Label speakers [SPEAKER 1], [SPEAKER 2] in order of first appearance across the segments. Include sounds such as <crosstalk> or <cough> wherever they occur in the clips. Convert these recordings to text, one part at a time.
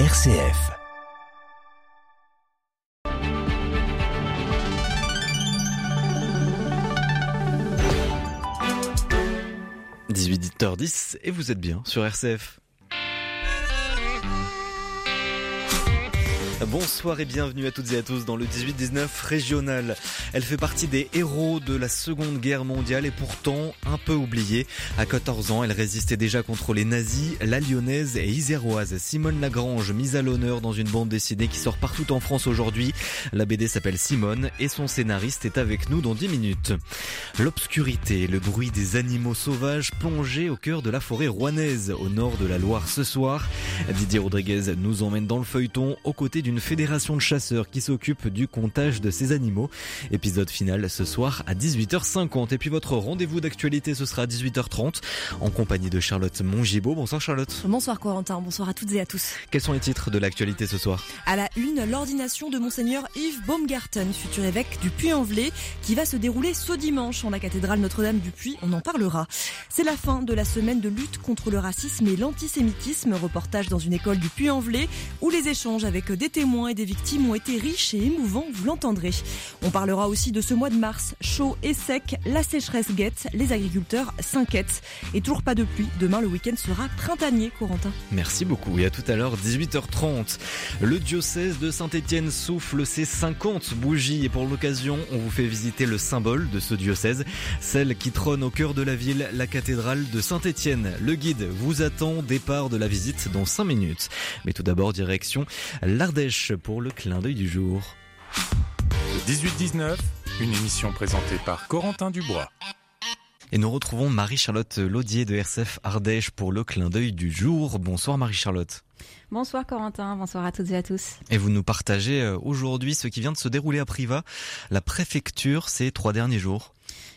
[SPEAKER 1] RCF. « 18h10 et vous êtes bien sur RCF. Bonsoir et bienvenue à toutes et à tous dans le 18-19 régional. Elle fait partie des héros de la Seconde Guerre mondiale et pourtant un peu oubliée. À 14 ans, elle résistait déjà contre les nazis, la lyonnaise et iséroise Simone Lagrange, mise à l'honneur dans une bande dessinée qui sort partout en France aujourd'hui. La BD s'appelle Simone et son scénariste est avec nous dans 10 minutes. L'obscurité, le bruit des animaux sauvages plongés au cœur de la forêt rouennaise, au nord de la Loire ce soir. Didier Rodriguez nous emmène dans le feuilleton aux côtés d'une fédération de chasseurs qui s'occupe du comptage de ces animaux. Épisode final ce soir à 18h50. Et puis votre rendez-vous d'actualité, ce sera à 18h30 en compagnie de Charlotte Mongibaud. Bonsoir Charlotte.
[SPEAKER 2] Bonsoir Corentin, bonsoir à toutes et à tous.
[SPEAKER 1] Quels sont les titres de l'actualité ce soir?
[SPEAKER 2] À la une, l'ordination de Monseigneur Yves Baumgarten, futur évêque du Puy-en-Velay, qui va se dérouler ce dimanche en la cathédrale Notre-Dame du Puy. On en parlera. C'est la fin de la semaine de lutte contre le racisme et l'antisémitisme. Reportage dans une école du Puy-en-Velay où les échanges avec des témoins et des victimes ont été riches et émouvants, vous l'entendrez. On parlera aussi de ce mois de mars, chaud et sec, la sécheresse guette, les agriculteurs s'inquiètent. Et toujours pas de pluie, demain le week-end sera printanier, Corentin.
[SPEAKER 1] Merci beaucoup et à tout à l'heure, 18h30. Le diocèse de Saint-Étienne souffle ses 50 bougies et pour l'occasion, on vous fait visiter le symbole de ce diocèse, celle qui trône au cœur de la ville, la cathédrale de Saint-Étienne. Le guide vous attend, départ de la visite dans 5 minutes. Mais tout d'abord, direction l'Ardèche pour le clin d'œil du jour.
[SPEAKER 3] 18-19, une émission présentée par Corentin Dubois.
[SPEAKER 1] Et nous retrouvons Marie-Charlotte Laudier de RCF Ardèche pour le clin d'œil du jour. Bonsoir Marie-Charlotte.
[SPEAKER 4] Bonsoir Corentin, bonsoir à toutes et à tous.
[SPEAKER 1] Et vous nous partagez euh, aujourd'hui ce qui vient de se dérouler à Privas, la préfecture ces trois derniers jours.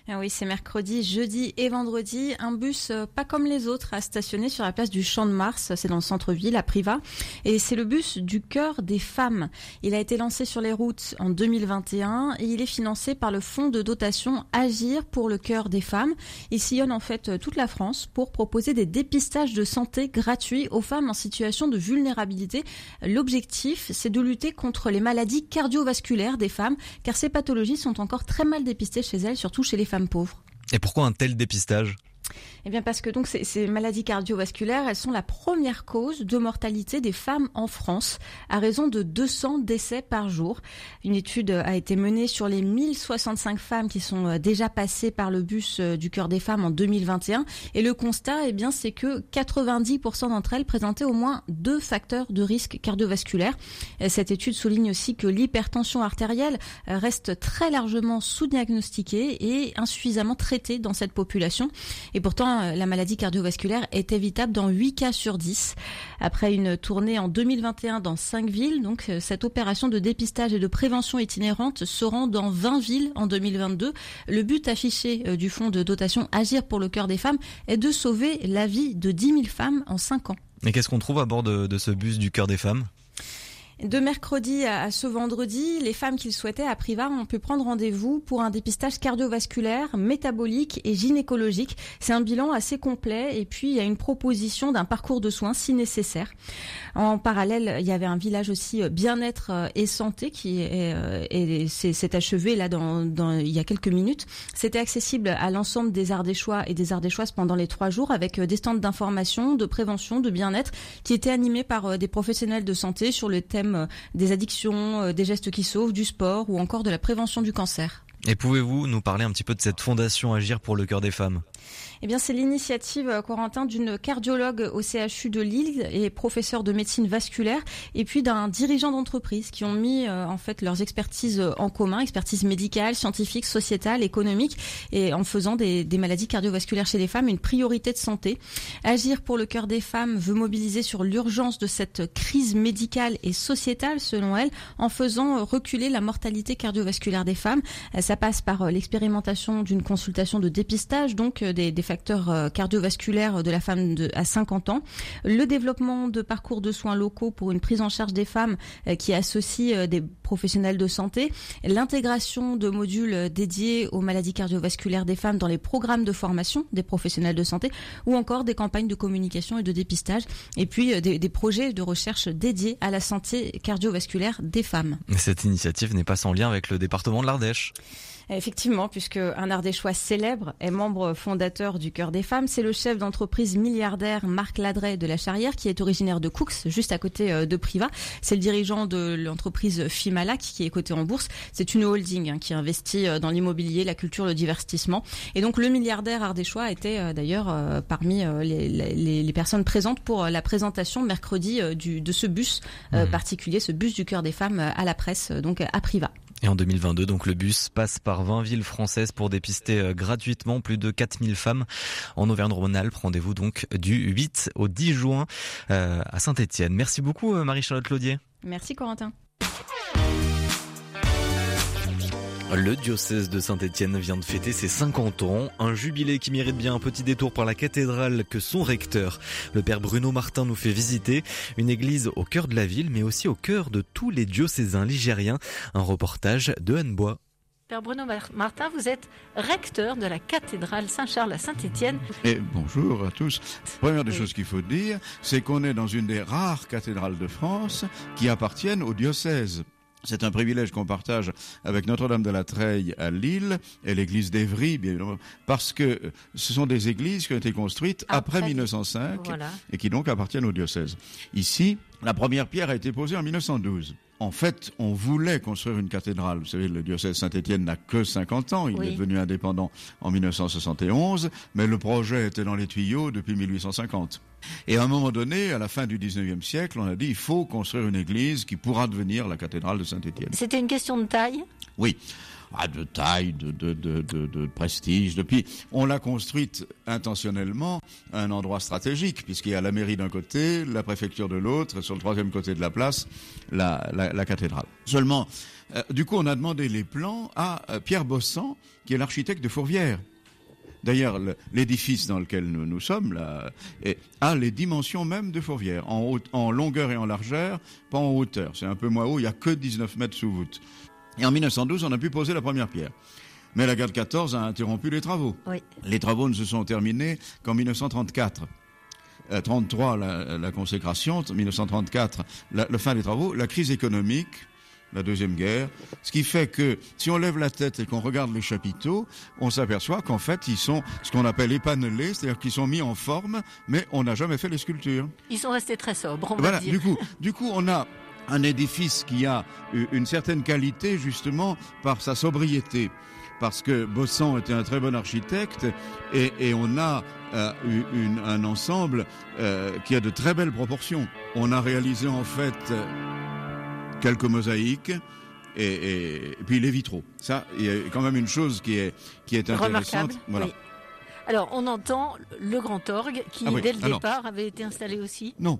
[SPEAKER 4] Ah oui, c'est mercredi, jeudi et vendredi. Un bus euh, pas comme les autres a stationné sur la place du Champ de Mars. C'est dans le centre-ville, à Privas. Et c'est le bus du cœur des femmes. Il a été lancé sur les routes en 2021 et il est financé par le fonds de dotation Agir pour le cœur des femmes. Il sillonne en fait toute la France pour proposer des dépistages de santé gratuits aux femmes en situation de vulnérabilité. L'objectif, c'est de lutter contre les maladies cardiovasculaires des femmes car ces pathologies sont encore très mal dépistées chez elles, surtout chez les femmes
[SPEAKER 1] Et pourquoi un tel dépistage?
[SPEAKER 4] Eh bien parce que donc ces, ces, maladies cardiovasculaires, elles sont la première cause de mortalité des femmes en France, à raison de 200 décès par jour. Une étude a été menée sur les 1065 femmes qui sont euh, déjà passées par le bus euh, du cœur des femmes en 2021, et le constat, eh bien, c'est que 90% d'entre elles présentaient au moins deux facteurs de risque cardiovasculaire. Cette étude souligne aussi que l'hypertension artérielle euh, reste très largement sous-diagnostiquée et insuffisamment traitée dans cette population. Et pourtant, euh, la maladie cardiovasculaire est évitable dans 8 cas sur 10. Après une tournée en 2021 dans 5 villes, donc euh, cette opération de dépistage et de prévention itinérante se rend dans 20 villes en 2022. Le but affiché euh, du fonds de dotation Agir pour le cœur des femmes est de sauver la vie de 10 000 femmes en 5 ans.
[SPEAKER 1] Et qu'est-ce qu'on trouve à bord de, de ce bus du cœur des femmes?
[SPEAKER 4] De mercredi à ce vendredi, les femmes qui le souhaitaient à Privas ont pu prendre rendez-vous pour un dépistage cardiovasculaire, métabolique et gynécologique. C'est un bilan assez complet et puis il y a une proposition d'un parcours de soins si nécessaire. En parallèle, il y avait un village aussi euh, bien-être euh, et santé qui est, euh, achevé là dans, dans, il y a quelques minutes. C'était accessible à l'ensemble des Ardéchois et des Ardéchoises pendant les trois jours avec des stands d'information, de prévention, de bien-être qui étaient animés par des professionnels de santé sur le thème des addictions, des gestes qui sauvent, du sport ou encore de la prévention du cancer.
[SPEAKER 1] Et pouvez-vous nous parler un petit peu de cette fondation Agir pour le cœur des femmes?
[SPEAKER 4] Eh bien, c'est l'initiative, euh, Corentin, d'une cardiologue au CHU de Lille et professeur de médecine vasculaire, et puis d'un dirigeant d'entreprise qui ont mis euh, en fait leurs expertises euh, en commun, expertise médicale, scientifique, sociétale, économique, et en faisant des, des, maladies cardiovasculaires chez les femmes une priorité de santé. Agir pour le cœur des femmes veut mobiliser sur l'urgence de cette crise médicale et sociétale, selon elle, en faisant reculer la mortalité cardiovasculaire des femmes. Ça passe par l'expérimentation d'une consultation de dépistage, donc des, des facteurs euh, cardiovasculaires de la femme à 50 ans, le développement de parcours de soins locaux pour une prise en charge des femmes euh, qui associe euh, des professionnels de santé, l'intégration de modules dédiés aux maladies cardiovasculaires des femmes dans les programmes de formation des professionnels de santé, ou encore des campagnes de communication et de dépistage, et puis euh, des, des projets de recherche dédiés à la santé cardiovasculaire des femmes.
[SPEAKER 1] Cette initiative n'est pas sans lien avec le département de l'Ardèche.
[SPEAKER 4] Effectivement, puisque un Ardéchois célèbre est membre fondateur du Cœur des Femmes, c'est le chef d'entreprise milliardaire Marc Ladret de la Charrière qui est originaire de Coux, juste à côté euh, de Priva. C'est le dirigeant de l'entreprise Fimalac qui est cotée en bourse. C'est une holding hein, qui investit euh, dans l'immobilier, la culture, le divertissement. Et donc le milliardaire ardéchois était euh, d'ailleurs parmi les, les, les, personnes présentes pour la présentation mercredi du, de ce bus mmh. particulier, ce bus du Cœur des Femmes à la presse, donc à Priva.
[SPEAKER 1] Et en 2022, donc le bus passe par 20 villes françaises pour dépister euh, gratuitement plus de 4000 femmes en Auvergne-Rhône-Alpes. Rendez-vous donc du 8 au 10 juin euh, à Saint-Étienne. Merci beaucoup euh, Marie-Charlotte Laudier.
[SPEAKER 4] Merci Corentin.
[SPEAKER 1] Le diocèse de Saint-Étienne vient de fêter ses 50 ans, un jubilé qui mérite bien un petit détour par la cathédrale que son recteur, le père Bruno Martin, nous fait visiter, une église au cœur de la ville, mais aussi au cœur de tous les diocésains ligériens. Un reportage de Anne Bois.
[SPEAKER 5] Père Bruno Martin, vous êtes recteur de la cathédrale Saint-Charles à Saint-Étienne.
[SPEAKER 6] Et bonjour à tous. Première des choses qu'il faut dire, c'est qu'on est dans une des rares cathédrales de France qui appartiennent au diocèse. C'est un privilège qu'on partage avec Notre-Dame de la Treille à Lille et l'église d'Evry, bien évidemment, parce que ce sont des églises qui ont été construites après, après 1905 voilà. et qui donc appartiennent au diocèse. Ici, la première pierre a été posée en 1912. En fait, on voulait construire une cathédrale. Vous savez, le diocèse Saint-Étienne n'a que 50 ans. Il oui. est devenu indépendant en 1971, mais le projet était dans les tuyaux depuis 1850. Et à un moment donné, à la fin du 19e siècle, on a dit il faut construire une église qui pourra devenir la cathédrale de Saint-Étienne.
[SPEAKER 5] C'était une question de taille?
[SPEAKER 6] Oui ah, de taille, de, prestige. Depuis, on l'a construite intentionnellement à un endroit stratégique, puisqu'il y a la mairie d'un côté, la préfecture de l'autre, et sur le troisième côté de la place, la, cathédrale. Seulement, euh, du coup, on a demandé les plans à euh, Pierre Bossan, qui est l'architecte de Fourvière. D'ailleurs, l'édifice dans lequel nous, nous sommes a les dimensions même de Fourvière, en, en longueur et en largeur, pas en hauteur. C'est un peu moins haut, il n'y a que 19 mètres sous voûte. Et en 1912, on a pu poser la première pierre. Mais la guerre de 14 a interrompu les travaux.
[SPEAKER 5] Oui.
[SPEAKER 6] Les travaux ne se sont terminés qu'en 1934. Euh, 33, la, la, consécration, 1934, la, la fin des travaux, la crise économique, la Deuxième Guerre, ce qui fait que si on lève la tête et qu'on regarde les chapiteaux, on s'aperçoit qu'en fait, ils sont ce qu'on appelle épanelés, c'est-à-dire qu'ils sont mis en forme, mais on n'a jamais fait les sculptures.
[SPEAKER 5] Ils sont restés très sobres, on
[SPEAKER 6] voilà,
[SPEAKER 5] va dire.
[SPEAKER 6] Du coup, du coup, on a un édifice qui a une certaine qualité justement par sa sobriété. Parce que Bossan était un très bon architecte et, et on a euh, une, un ensemble euh, qui a de très belles proportions. On a réalisé en fait quelques mosaïques et, et, et puis les vitraux. Ça, il y a quand même une chose qui est, qui est intéressante.
[SPEAKER 5] Remarquable,
[SPEAKER 6] voilà.
[SPEAKER 5] Oui. Alors, on entend le grand orgue qui,
[SPEAKER 6] Ah oui,
[SPEAKER 5] dès le
[SPEAKER 6] alors-
[SPEAKER 5] départ, avait été installé aussi.
[SPEAKER 6] Non,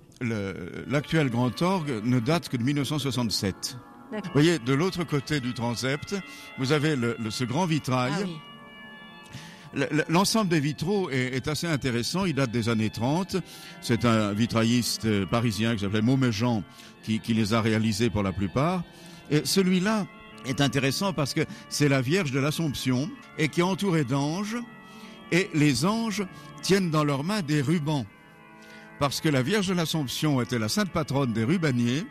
[SPEAKER 6] l'actuel grand orgue ne date que de 1967.
[SPEAKER 5] D'accord.
[SPEAKER 6] Vous voyez, de l'autre côté du transept, vous avez le, le- ce grand vitrail.
[SPEAKER 5] Ah oui.
[SPEAKER 6] L'ensemble des vitraux est, est assez intéressant. Il date des années 30. C'est un vitrailliste euh, parisien qui s'appelait Mauméjean qui, qui les a réalisés pour la plupart. Et celui-là est intéressant parce que c'est la Vierge de l'Assomption et qui est entourée d'anges. Et les anges tiennent dans leurs mains des rubans. Parce que la Vierge de l'Assomption était la sainte patronne des rubaniers.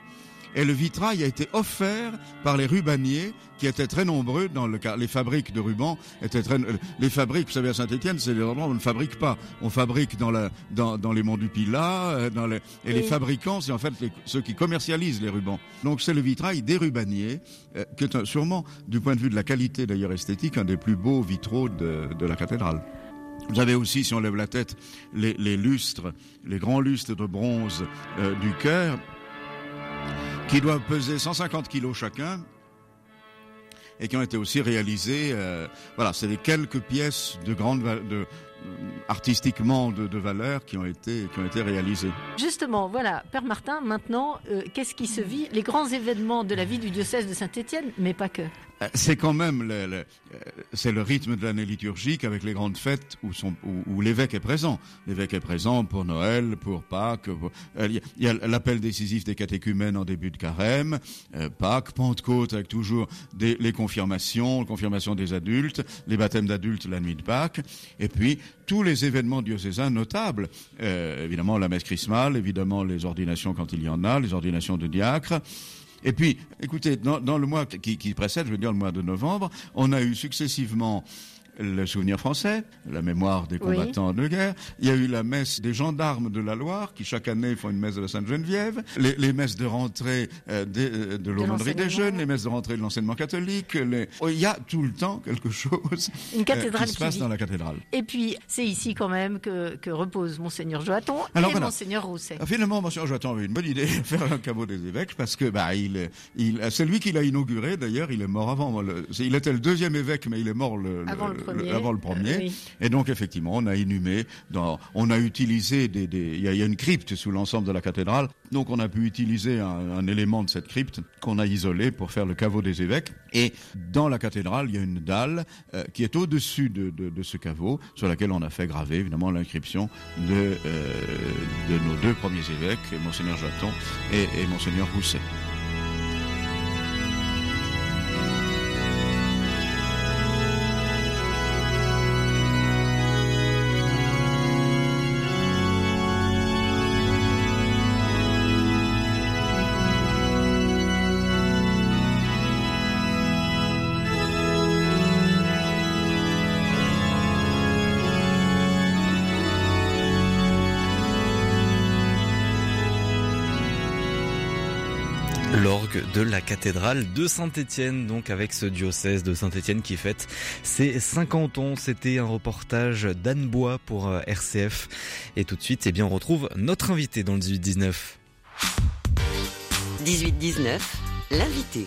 [SPEAKER 6] Et le vitrail a été offert par les rubaniers qui étaient très nombreux dans le cas. Les fabriques de rubans étaient très. Les fabriques, vous savez, à Saint-Etienne, c'est des endroits où on ne fabrique pas. On fabrique dans, la, dans, dans les monts du Pilat, euh, dans les, et les fabricants, c'est en fait les- ceux qui commercialisent les rubans. Donc c'est le vitrail des rubaniers, euh, qui est un- sûrement, du point de vue de la qualité d'ailleurs esthétique, un des plus beaux vitraux de, de la cathédrale. Vous avez aussi, si on lève la tête, les, lustres, les grands lustres de bronze euh, du cœur, qui doivent peser 150 kilos chacun et qui ont été aussi réalisés. euh, voilà, c'est les quelques pièces de grande, de, artistiquement de, de valeur qui ont été qui ont été réalisés.
[SPEAKER 5] Justement, voilà, Père Martin, maintenant, euh, qu'est-ce qui se vit? Les grands événements de la vie du diocèse de Saint-Étienne, mais pas que.
[SPEAKER 6] Euh, C'est quand même le, le- euh, c'est le rythme de l'année liturgique avec les grandes fêtes où, sont, où, où l'évêque est présent. L'évêque est présent pour Noël, pour Pâques. pour- euh, Il y a- l'appel décisif des catéchumènes en début de carême, euh, Pâques, Pentecôte avec toujours des, les confirmations, les confirmations des adultes, les baptêmes d'adultes la nuit de Pâques, et puis tous les événements diocésains notables. Euh, évidemment la messe chrismale, évidemment les ordinations quand il y en a, les ordinations de diacres. Et puis, écoutez, dans, le mois qui, qui précède, je veux dire le mois de novembre, on a eu successivement le souvenir français, la mémoire des
[SPEAKER 5] Oui.
[SPEAKER 6] combattants de guerre. Il y a eu la messe des gendarmes de la Loire, qui chaque année font une messe de la Sainte-Geneviève. Les, les messes de rentrée euh, euh, de l'aumônerie des jeunes, les messes de rentrée de l'enseignement catholique. Les... Oh, il y a tout le temps quelque chose <laughs>
[SPEAKER 5] Une
[SPEAKER 6] euh, qui se passe dans la cathédrale.
[SPEAKER 5] Et puis, c'est ici quand même que, que repose Monseigneur Joaton et
[SPEAKER 6] voilà.
[SPEAKER 5] Monseigneur Rousset.
[SPEAKER 6] Ah, Finalement, Monsieur Joaton avait une bonne idée de <laughs> faire un caveau des évêques parce que bah il, est- il c'est lui qui l'a inauguré. D'ailleurs, il est mort avant. le- il était le deuxième évêque, mais il est mort le, le-
[SPEAKER 5] Avant le premier.
[SPEAKER 6] avant le premier.
[SPEAKER 5] Oui.
[SPEAKER 6] Et donc effectivement, on a inhumé, dans, on a utilisé des, il y, a, il y a une crypte sous l'ensemble de la cathédrale. Donc on a pu utiliser un, un élément de cette crypte qu'on a isolé pour faire le caveau des évêques. Et dans la cathédrale, il y a une dalle euh, qui est au-dessus de, de, de ce caveau, sur laquelle on a fait graver évidemment l'inscription de, euh, de nos deux premiers évêques, Monseigneur Jaton et, et Monseigneur Rousset.
[SPEAKER 1] De la cathédrale de Saint-Étienne, donc avec ce diocèse de Saint-Étienne qui fête ses 50 ans. C'était un reportage d'Anne Bois pour euh, RCF. Et tout de suite, eh bien, on retrouve notre invité dans le 18-19.
[SPEAKER 7] 18-19, l'invité.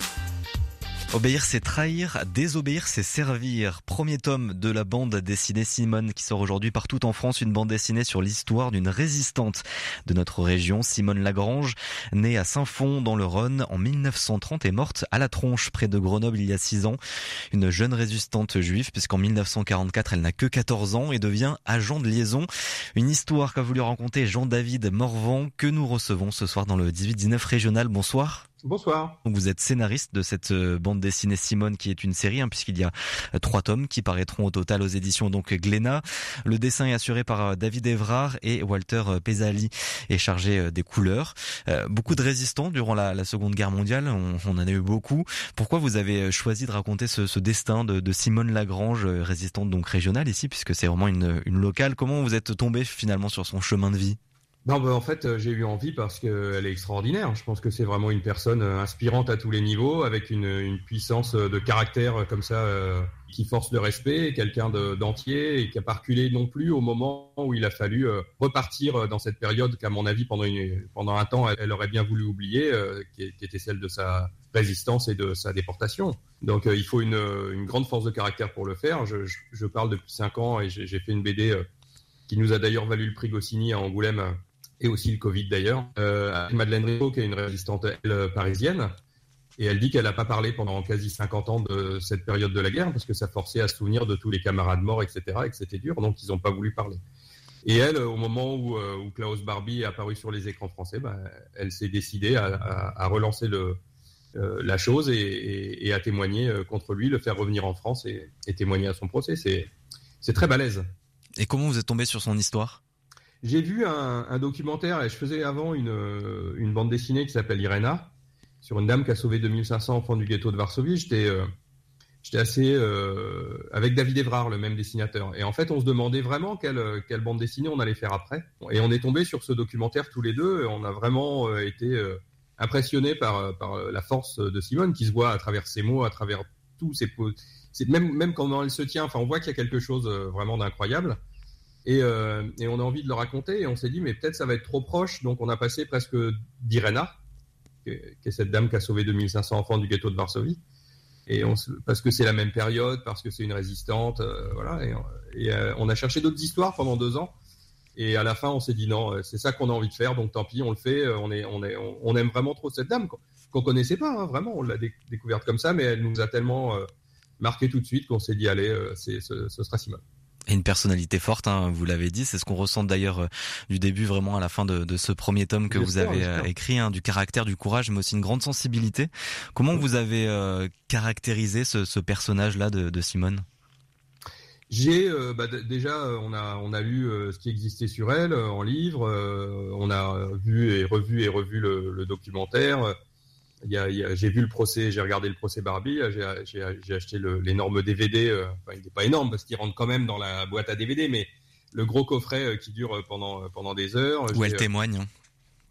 [SPEAKER 1] Obéir, c'est trahir. Désobéir, c'est servir. Premier tome de la bande dessinée Simone qui sort aujourd'hui partout en France. Une bande dessinée sur l'histoire d'une résistante de notre région, Simone Lagrange, née à Saint-Fond dans le Rhône en 1930 et morte à la tronche près de Grenoble il y a 6 ans. Une jeune résistante juive puisqu'en 1944 elle n'a que 14 ans et devient agent de liaison. Une histoire qu'a voulu raconter Jean-David Morvan que nous recevons ce soir dans le 18-19 régional. Bonsoir.
[SPEAKER 8] Bonsoir.
[SPEAKER 1] Vous êtes scénariste de cette euh, bande dessinée Simone qui est une série hein, puisqu'il y a euh, trois tomes qui paraîtront au total aux éditions donc Glénat. Le dessin est assuré par euh, David Evrard et Walter Pesali est chargé des couleurs. Beaucoup de résistants durant la, Seconde Guerre mondiale, on, en a eu beaucoup. Pourquoi vous avez choisi de raconter ce, destin de, Simone Lagrange, résistante donc régionale ici puisque c'est vraiment une locale? Comment vous êtes tombé finalement sur son chemin de vie?
[SPEAKER 8] Non, en fait, euh, j'ai eu envie parce qu'elle est extraordinaire. Je pense que c'est vraiment une personne euh, inspirante à tous les niveaux, avec une, puissance euh, de caractère comme ça qui force le respect, quelqu'un de- d'entier et qui a pas reculé non plus au moment où il a fallu repartir dans cette période qu'à mon avis pendant, un temps elle, aurait bien voulu oublier, qui, était celle de sa résistance et de sa déportation. Donc il faut une, grande force de caractère pour le faire. Je, parle depuis cinq ans et j'ai fait une BD qui nous a d'ailleurs valu le prix Goscinny à Angoulême et aussi le Covid d'ailleurs, euh, Madeleine Rico, qui est une résistante euh, parisienne. Et elle dit qu'elle n'a pas parlé pendant quasi 50 ans de cette période de la guerre, parce que ça forçait à se souvenir de tous les camarades morts, etc., et que c'était dur, donc ils n'ont pas voulu parler. Et elle, au moment où, euh, où Klaus Barbie est apparu sur les écrans français, bah, elle s'est décidée à, relancer euh, la chose et, à témoigner euh, contre lui, le faire revenir en France et, témoigner à son procès. C'est très balèze.
[SPEAKER 1] Et comment vous êtes tombé sur son histoire?
[SPEAKER 8] J'ai vu un, documentaire et je faisais avant une, euh, une bande dessinée qui s'appelle Irena sur une dame qui a sauvé 2500 enfants du ghetto de Varsovie. J'étais euh, assez euh, avec David Evrard, le même dessinateur. Et en fait, on se demandait vraiment quelle, quelle bande dessinée on allait faire après. Et on est tombé sur ce documentaire tous les deux. Et on a vraiment euh, été euh, impressionnés par, par la force de Simone qui se voit à travers ses mots, à travers tous ses même même quand elle se tient. Enfin, on voit qu'il y a quelque chose euh, vraiment d'incroyable. Et, euh, et on a envie de le raconter et on s'est dit mais peut-être ça va être trop proche donc on a passé presque d'Irena qui est cette dame qui a sauvé 2500 enfants du ghetto de Varsovie et parce que c'est la même période, parce que c'est une résistante, voilà. Et, on a cherché d'autres histoires pendant deux ans. Et à la fin, on s'est dit non, c'est ça qu'on a envie de faire, donc tant pis, on le fait. On est, on est, on, aime vraiment trop cette dame qu'on connaissait pas, hein, vraiment. On l'a découverte comme ça, mais elle nous a tellement marqué tout de suite qu'on s'est dit allez, ce, ce sera Simone.
[SPEAKER 1] Et une personnalité forte, hein, vous l'avez dit, c'est ce qu'on ressent d'ailleurs euh, du début vraiment à la fin de, de ce premier tome que vous avez euh, écrit, hein, du caractère, du courage, mais aussi une grande sensibilité. Comment vous avez euh, caractérisé ce, ce personnage-là de, de, Simone?
[SPEAKER 8] J'ai bah, déjà on a on a lu ce qui existait sur elle en livre, on a vu et revu et revu le, le documentaire j'ai vu le procès, j'ai regardé le procès Barbie, j'ai acheté l'énorme DVD. Euh, enfin, il n'est pas énorme parce qu'il rentre quand même dans la boîte à DVD, mais le gros coffret euh, qui dure pendant pendant des heures.
[SPEAKER 1] Où elle témoigne. Hein.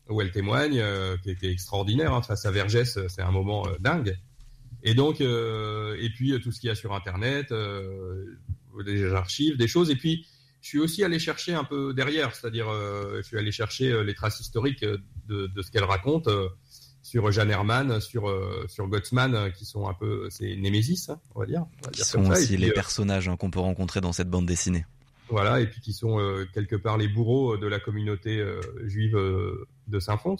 [SPEAKER 8] Où elle témoigne, euh, qui était extraordinaire. Hein, face à Vergès, c'est un moment dingue. Et donc, et puis tout ce qu'il y a sur Internet, des archives, des choses. Et puis, je suis aussi allé chercher un peu derrière, c'est-à-dire, je suis allé chercher les traces historiques de, de ce qu'elle raconte sur Jeanne Herman, sur euh, sur Gottsman, euh, qui sont un peu c'est Némésis, hein, on va dire.
[SPEAKER 1] qui sont aussi les euh, personnages hein, qu'on peut rencontrer dans cette bande dessinée.
[SPEAKER 8] Voilà, et puis qui sont quelque part les bourreaux de la communauté juive de Saint-Fons,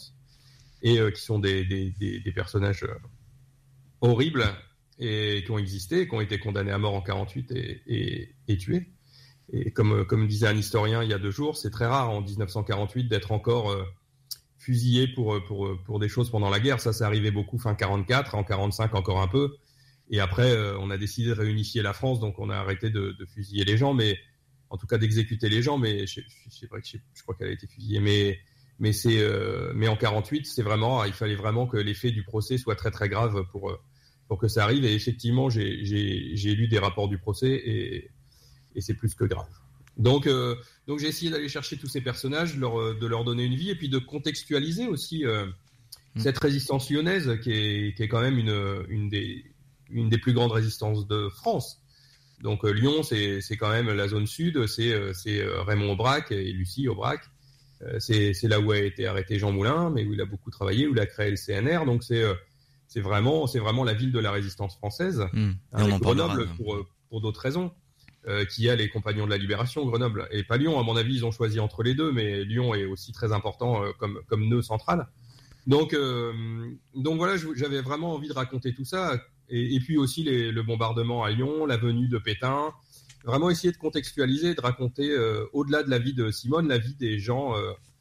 [SPEAKER 8] et qui sont des, des, des, personnages horribles et qui ont existé, qui ont été condamnés à mort en 48 et, et, et tués. Et comme, comme disait un historien il y a deux jours, c'est très rare en 1948 d'être encore fusillés pour, euh, pour, euh, pour des choses pendant la guerre. Ça, c'est arrivé beaucoup fin 44, en 45 encore un peu. Et après, euh, on a décidé de réunifier la France, donc on a arrêté de, fusiller les gens, mais en tout cas d'exécuter les gens. Mais c'est vrai que je, crois qu'elle a été fusillée. Mais mais c'est mais en 48, c'est vraiment, il fallait vraiment que l'effet du procès soit très très grave pour pour que ça arrive. Et effectivement, j'ai lu des rapports du procès et, et c'est plus que grave. Donc, euh, donc j'ai essayé d'aller chercher tous ces personnages, euh, de leur donner une vie et puis de contextualiser aussi euh, mm. cette résistance lyonnaise qui est, qui est quand même une, une, des, une des plus grandes résistances de France. Donc Lyon, c'est quand même la zone sud, c'est Raymond Aubrac et Lucie Aubrac. c'est là où a été arrêté Jean Moulin, mais où il a beaucoup travaillé, où il a créé le CNR. Donc c'est c'est vraiment c'est vraiment la ville de la résistance française.
[SPEAKER 1] Mm. Avec
[SPEAKER 8] Grenoble pour pour d'autres raisons. Euh, qui a les Compagnons de la Libération, Grenoble et pas Lyon. À mon avis, ils ont choisi entre les deux, mais Lyon est aussi très important euh, comme, comme nœud central. Donc, euh, donc voilà, j'avais vraiment envie de raconter tout ça. Et, puis aussi le bombardement à Lyon, la venue de Pétain. Vraiment essayer de contextualiser, de raconter au-delà de la vie de Simone, la vie des gens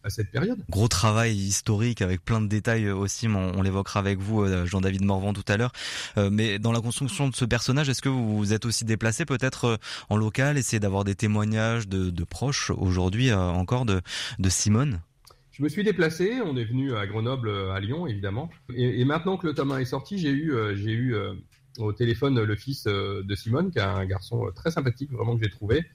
[SPEAKER 8] cette période.
[SPEAKER 1] Gros travail historique avec plein de détails aussi, on, l'évoquera avec vous, euh, Jean-David Morvan tout à l'heure. Euh, mais dans la construction de ce personnage, est-ce que vous vous êtes aussi déplacé peut-être euh, en local, essayer d'avoir des témoignages de, proches aujourd'hui encore de, de Simone?
[SPEAKER 8] Je me suis déplacé, on est venu à Grenoble, à Lyon évidemment. Et, maintenant que le tome 1 est sorti, j'ai eu, j'ai eu au téléphone le fils de Simone, qui est un garçon très sympathique, vraiment que j'ai trouvé,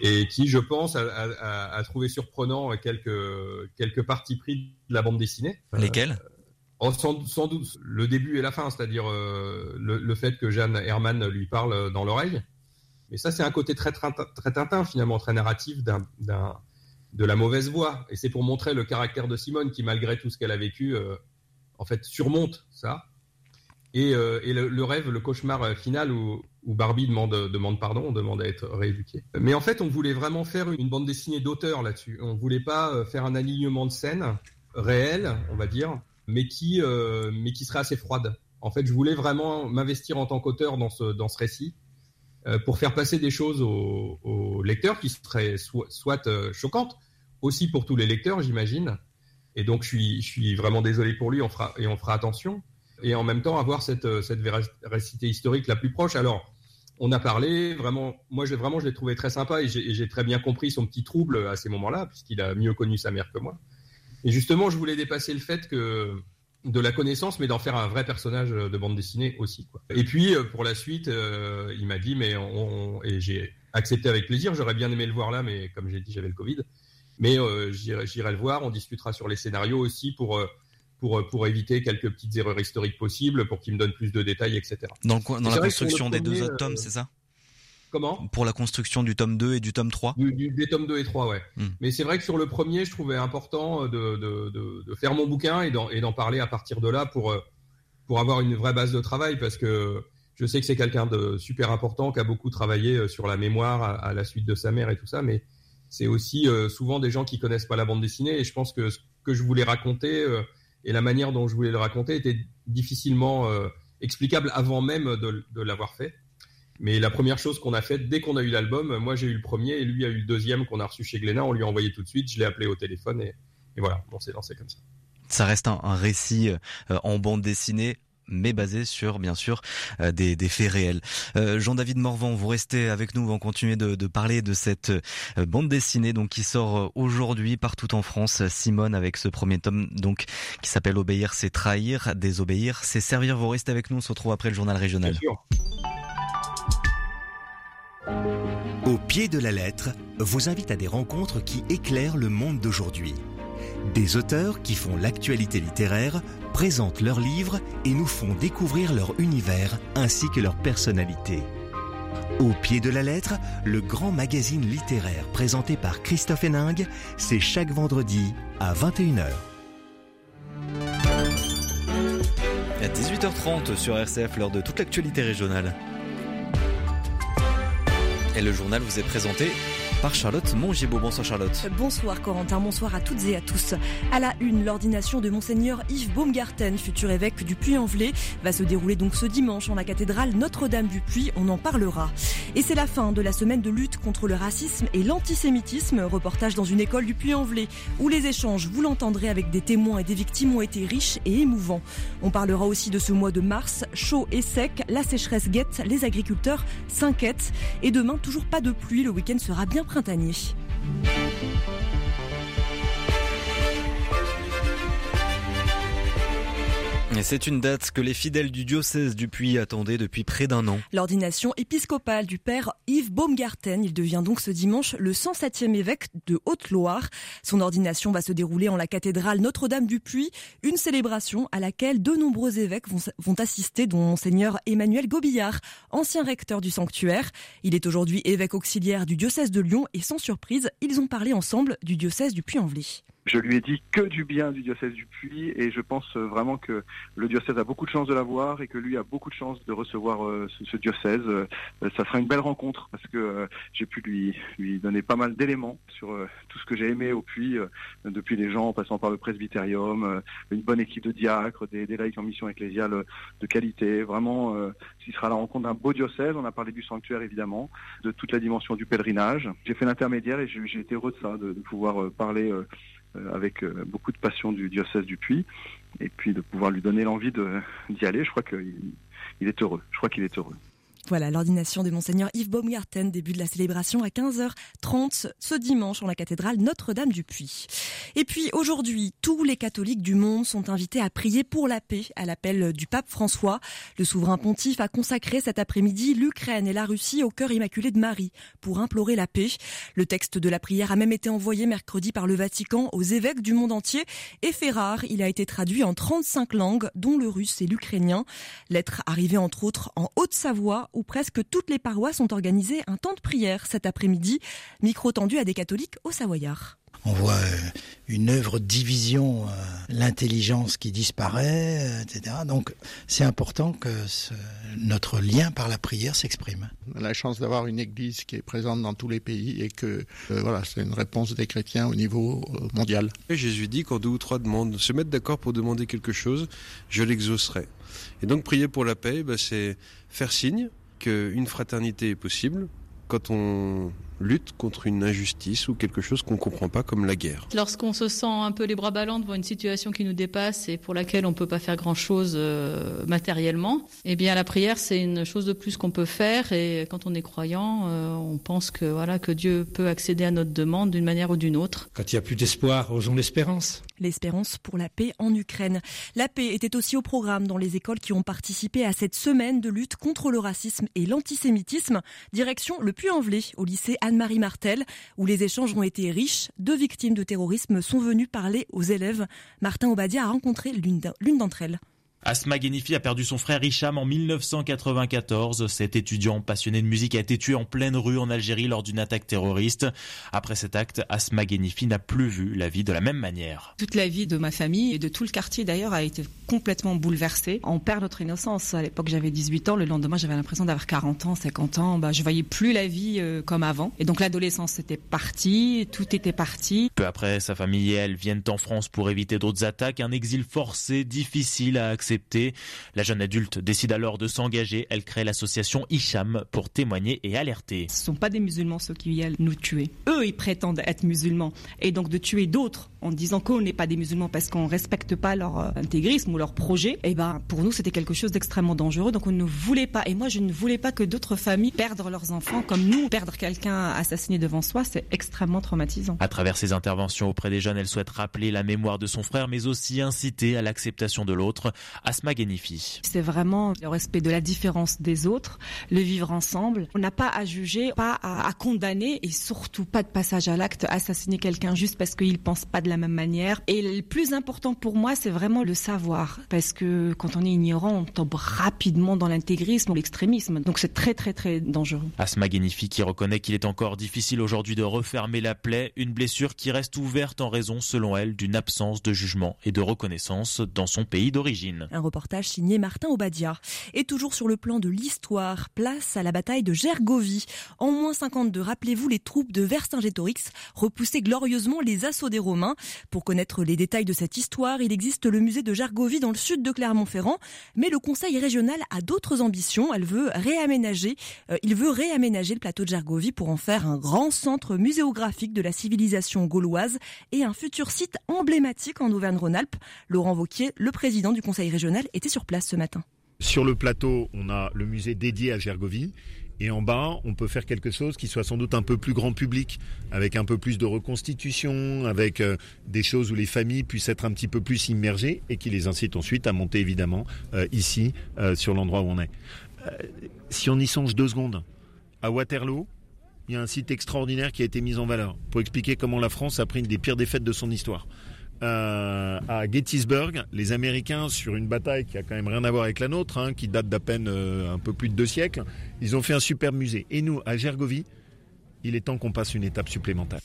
[SPEAKER 8] et qui, je pense, a, trouvé surprenant quelques, quelques parties pris de la bande dessinée.
[SPEAKER 1] Lesquelles?
[SPEAKER 8] euh, oh, sans, doute le début et la fin, c'est-à-dire euh, le, fait que Jeanne Herman lui parle dans l'oreille. Mais ça, c'est un côté très, très, très Tintin, finalement, très narratif de la mauvaise voix. Et c'est pour montrer le caractère de Simone qui, malgré tout ce qu'elle a vécu, euh, en fait, surmonte ça. Et, et le, rêve, le cauchemar final où, Barbie demande, pardon, on demande à être rééduqué. Mais en fait, on voulait vraiment faire une bande dessinée d'auteur là-dessus. On voulait pas euh, faire un alignement de scènes réel, on va dire, mais qui, euh, mais qui serait assez froide. En fait, je voulais vraiment m'investir en tant qu'auteur dans ce, dans ce récit euh, pour faire passer des choses aux, lecteurs qui seraient soit, euh, choquantes, aussi pour tous les lecteurs, j'imagine. Et donc, je suis, je suis vraiment désolé pour lui, on fera, et on fera attention. Et en même temps, avoir cette, cette véracité historique la plus proche. Alors, on a parlé, vraiment, moi j'ai vraiment je l'ai trouvé très sympa et j'ai très bien compris son petit trouble à ces moments-là, puisqu'il a mieux connu sa mère que moi. Et justement, je voulais dépasser le fait que de la connaissance, mais d'en faire un vrai personnage de bande dessinée aussi. Et puis euh, pour la suite, euh, il m'a dit, mais on, et j'ai accepté avec plaisir. J'aurais bien aimé le voir là, mais comme j'ai dit, j'avais le Covid. Mais euh, j'irai le voir. On discutera sur les scénarios aussi pour euh, pour éviter quelques petites erreurs historiques possibles, pour qu'il me donne plus de détails, etc.
[SPEAKER 1] Dans, dans la construction des deux autres tomes, euh, c'est ça?
[SPEAKER 8] Comment?
[SPEAKER 1] Pour la construction du tome 2 et du tome 3
[SPEAKER 8] Des tomes 2 et 3, ouais. Hmm. Mais c'est vrai que sur le premier, je trouvais important de, de, de, de faire mon bouquin et d'en parler à partir de là pour, euh, pour avoir une vraie base de travail parce que Je sais que c'est quelqu'un de super important qui a beaucoup travaillé sur la mémoire à, la suite de sa mère et tout ça, mais c'est aussi souvent des gens qui connaissent pas la bande dessinée. Et je pense que ce que je voulais raconter et la manière dont je voulais le raconter était difficilement explicable avant même de l'avoir fait. Mais la première chose qu'on a faite dès qu'on a eu l'album, moi j'ai eu le premier et lui a eu le deuxième qu'on a reçu chez Glénat. On lui a envoyé tout de suite. Je l'ai appelé au téléphone et, voilà, on s'est lancé comme ça.
[SPEAKER 1] Ça reste un, récit euh, en bande dessinée mais basé sur bien sûr euh, des, faits réels. Euh, Jean-David Morvan, vous restez avec nous, on va continuer de, parler de cette bande dessinée donc qui sort aujourd'hui partout en France. Simone avec ce premier tome donc qui s'appelle Obéir, c'est trahir, désobéir, c'est servir. Vous restez avec nous, on se retrouve après le journal régional.
[SPEAKER 9] Au pied de la lettre vous invite à des rencontres qui éclairent le monde d'aujourd'hui. Des auteurs qui font l'actualité littéraire présentent leurs livres et nous font découvrir leur univers ainsi que leur personnalité. Au pied de la lettre, le grand magazine littéraire présenté par Christophe Héningue, c'est chaque vendredi à 21h.
[SPEAKER 1] À 18h30 sur RCF lors de toute l'actualité régionale. Et le journal vous est présenté par Charlotte Mongibaud. Bonsoir Charlotte.
[SPEAKER 2] Bonsoir Corentin, bonsoir à toutes et à tous. À la une, l'ordination de Monseigneur Yves Baumgarten, futur évêque du Puy-en-Velay, va se dérouler donc ce dimanche en la cathédrale Notre-Dame du Puy. On en parlera. Et c'est la fin de la semaine de lutte contre le racisme et l'antisémitisme. Reportage dans une école du Puy-en-Velay où les échanges, vous l'entendrez, avec des témoins et des victimes ont été riches et émouvants. On parlera aussi de ce mois de mars, chaud et sec, la sécheresse guette, les agriculteurs s'inquiètent. Et demain, toujours pas de pluie, le week-end sera bien printanier.
[SPEAKER 1] C'est une date que les fidèles du diocèse du Puy attendaient depuis près d'un an.
[SPEAKER 2] L'ordination épiscopale du père Yves Baumgarten, il devient donc ce dimanche le 107e évêque de Haute-Loire. Son ordination va se dérouler en la cathédrale Notre-Dame du Puy, une célébration à laquelle de nombreux évêques vont, vont assister, dont monseigneur Emmanuel Gobillard, ancien recteur du sanctuaire. Il est aujourd'hui évêque auxiliaire du diocèse de Lyon et sans surprise, ils ont parlé ensemble du diocèse du Puy-en-Velay.
[SPEAKER 10] Je lui ai dit que du bien du diocèse du Puy et je pense euh, vraiment que le diocèse a beaucoup de chance de l'avoir et que lui a beaucoup de chance de recevoir euh, ce, diocèse. Euh, ça sera une belle rencontre parce que j'ai pu lui, lui donner pas mal d'éléments sur tout ce que j'ai aimé au Puy, depuis les gens en passant par le presbytérium, une bonne équipe de diacres, des, des laïcs en mission ecclésiale de qualité. Vraiment, ce sera la rencontre d'un beau diocèse. On a parlé du sanctuaire évidemment, de toute la dimension du pèlerinage. J'ai fait l'intermédiaire et j'ai été heureux de ça, de, pouvoir parler avec euh, beaucoup de passion du diocèse du Puy, et puis de pouvoir lui donner l'envie d'y aller. Je crois qu'il il est heureux. Je crois qu'il est heureux.
[SPEAKER 2] Voilà, l'ordination de Monseigneur Yves Baumgarten, début de la célébration à 15h30 ce dimanche en la cathédrale Notre-Dame du Puy. Et puis aujourd'hui, tous les catholiques du monde sont invités à prier pour la paix à l'appel du pape François. Le souverain pontife a consacré cet après-midi l'Ukraine et la Russie au cœur immaculé de Marie pour implorer la paix. Le texte de la prière a même été envoyé mercredi par le Vatican aux évêques du monde entier et fait rare, il a été traduit en 35 langues dont le russe et l'ukrainien. Lettre arrivée entre autres en Haute-Savoie où presque toutes les paroisses ont organisé un temps de prière cet après-midi, micro tendu à des catholiques au Savoyard.
[SPEAKER 11] On voit euh, une œuvre de division, euh, l'intelligence qui disparaît, euh, etc. Donc c'est important que notre lien par la prière s'exprime.
[SPEAKER 12] On a la chance d'avoir une église qui est présente dans tous les pays et que voilà, c'est une réponse des chrétiens au niveau mondial.
[SPEAKER 13] Jésus dit quand deux ou trois demandent, se mettent d'accord pour demander quelque chose, je l'exaucerai. Et donc prier pour la paix, bah, c'est faire signe qu'une fraternité est possible quand on lutte contre une injustice ou quelque chose qu'on ne comprend pas comme la guerre.
[SPEAKER 14] Lorsqu'on se sent un peu les bras ballants devant une situation qui nous dépasse et pour laquelle on ne peut pas faire grand-chose euh, matériellement, eh bien la prière c'est une chose de plus qu'on peut faire et quand on est croyant, euh, on pense que voilà que Dieu peut accéder à notre demande d'une manière ou d'une autre.
[SPEAKER 15] Quand il n'y a plus d'espoir, osons l'espérance.
[SPEAKER 2] L'espérance pour la paix en Ukraine. La paix était aussi au programme dans les écoles qui ont participé à cette semaine de lutte contre le racisme et l'antisémitisme. Direction le Puy-en-Velay au lycée Anne-Marie Martel, où les échanges ont été riches. Deux victimes de terrorisme sont venues parler aux élèves. Martin Obadia a rencontré l'une d'entre elles.
[SPEAKER 16] Asma Ghenifi a perdu son frère Hicham en 1994. Cet étudiant passionné de musique a été tué en pleine rue en Algérie lors d'une attaque terroriste. Après cet acte, Asma Ghenifi n'a plus vu la vie de la même manière.
[SPEAKER 17] Toute la vie de ma famille et de tout le quartier d'ailleurs a été complètement bouleversée. On perd notre innocence. À l'époque, j'avais 18 ans. Le lendemain, j'avais l'impression d'avoir 40 ans, 50 ans. Bah, je voyais plus la vie euh, comme avant. Et donc l'adolescence était partie, tout était parti.
[SPEAKER 16] Peu après, sa famille et elle viennent en France pour éviter d'autres attaques. Un exil forcé, difficile à la jeune adulte décide alors de s'engager. Elle crée l'association Isham pour témoigner et alerter.
[SPEAKER 17] Ce ne sont pas des musulmans ceux qui viennent nous tuer. Eux, ils prétendent être musulmans. Et donc de tuer d'autres en disant qu'on n'est pas des musulmans parce qu'on ne respecte pas leur euh, intégrisme ou leur projet, eh ben, pour nous, c'était quelque chose d'extrêmement dangereux. Donc on ne voulait pas, et moi je ne voulais pas que d'autres familles perdent leurs enfants comme nous. Perdre quelqu'un assassiné devant soi, c'est extrêmement traumatisant.
[SPEAKER 16] À travers ses interventions auprès des jeunes, elle souhaite rappeler la mémoire de son frère, mais aussi inciter à l'acceptation de l'autre. Asma Ghenifi.
[SPEAKER 17] C'est vraiment le respect de la différence des autres, le vivre ensemble. On n'a pas à juger, pas à, à condamner et surtout pas de passage à l'acte, assassiner quelqu'un juste parce qu'il pense pas de la même manière. Et le plus important pour moi, c'est vraiment le savoir. Parce que quand on est ignorant, on tombe rapidement dans l'intégrisme ou l'extrémisme. Donc c'est très très très dangereux.
[SPEAKER 16] Asma Ghenifi qui reconnaît qu'il est encore difficile aujourd'hui de refermer la plaie, une blessure qui reste ouverte en raison, selon elle, d'une absence de jugement et de reconnaissance dans son pays d'origine.
[SPEAKER 2] Un reportage signé Martin Obadia. Et toujours sur le plan de l'histoire, place à la bataille de Gergovie. En moins 52, rappelez-vous les troupes de Vercingétorix repoussaient glorieusement les assauts des Romains. Pour connaître les détails de cette histoire, il existe le musée de Gergovie dans le sud de Clermont-Ferrand, mais le conseil régional a d'autres ambitions. Elle veut réaménager, euh, il veut réaménager le plateau de Gergovie pour en faire un grand centre muséographique de la civilisation gauloise et un futur site emblématique en Auvergne-Rhône-Alpes. Laurent Vauquier, le président du conseil régional, était sur place ce matin.
[SPEAKER 18] Sur le plateau, on a le musée dédié à Gergovie. Et en bas, on peut faire quelque chose qui soit sans doute un peu plus grand public, avec un peu plus de reconstitution, avec euh, des choses où les familles puissent être un petit peu plus immergées et qui les incite ensuite à monter évidemment euh, ici, euh, sur l'endroit où on est. Si on y songe deux secondes, à Waterloo, il y a un site extraordinaire qui a été mis en valeur pour expliquer comment la France a pris une des pires défaites de son histoire. Euh, à Gettysburg, les Américains, sur une bataille qui a quand même rien à voir avec la nôtre, hein, qui date d'à peine euh, un peu plus de deux siècles, ils ont fait un superbe musée. Et nous, à Gergovie, il est temps qu'on passe une étape supplémentaire.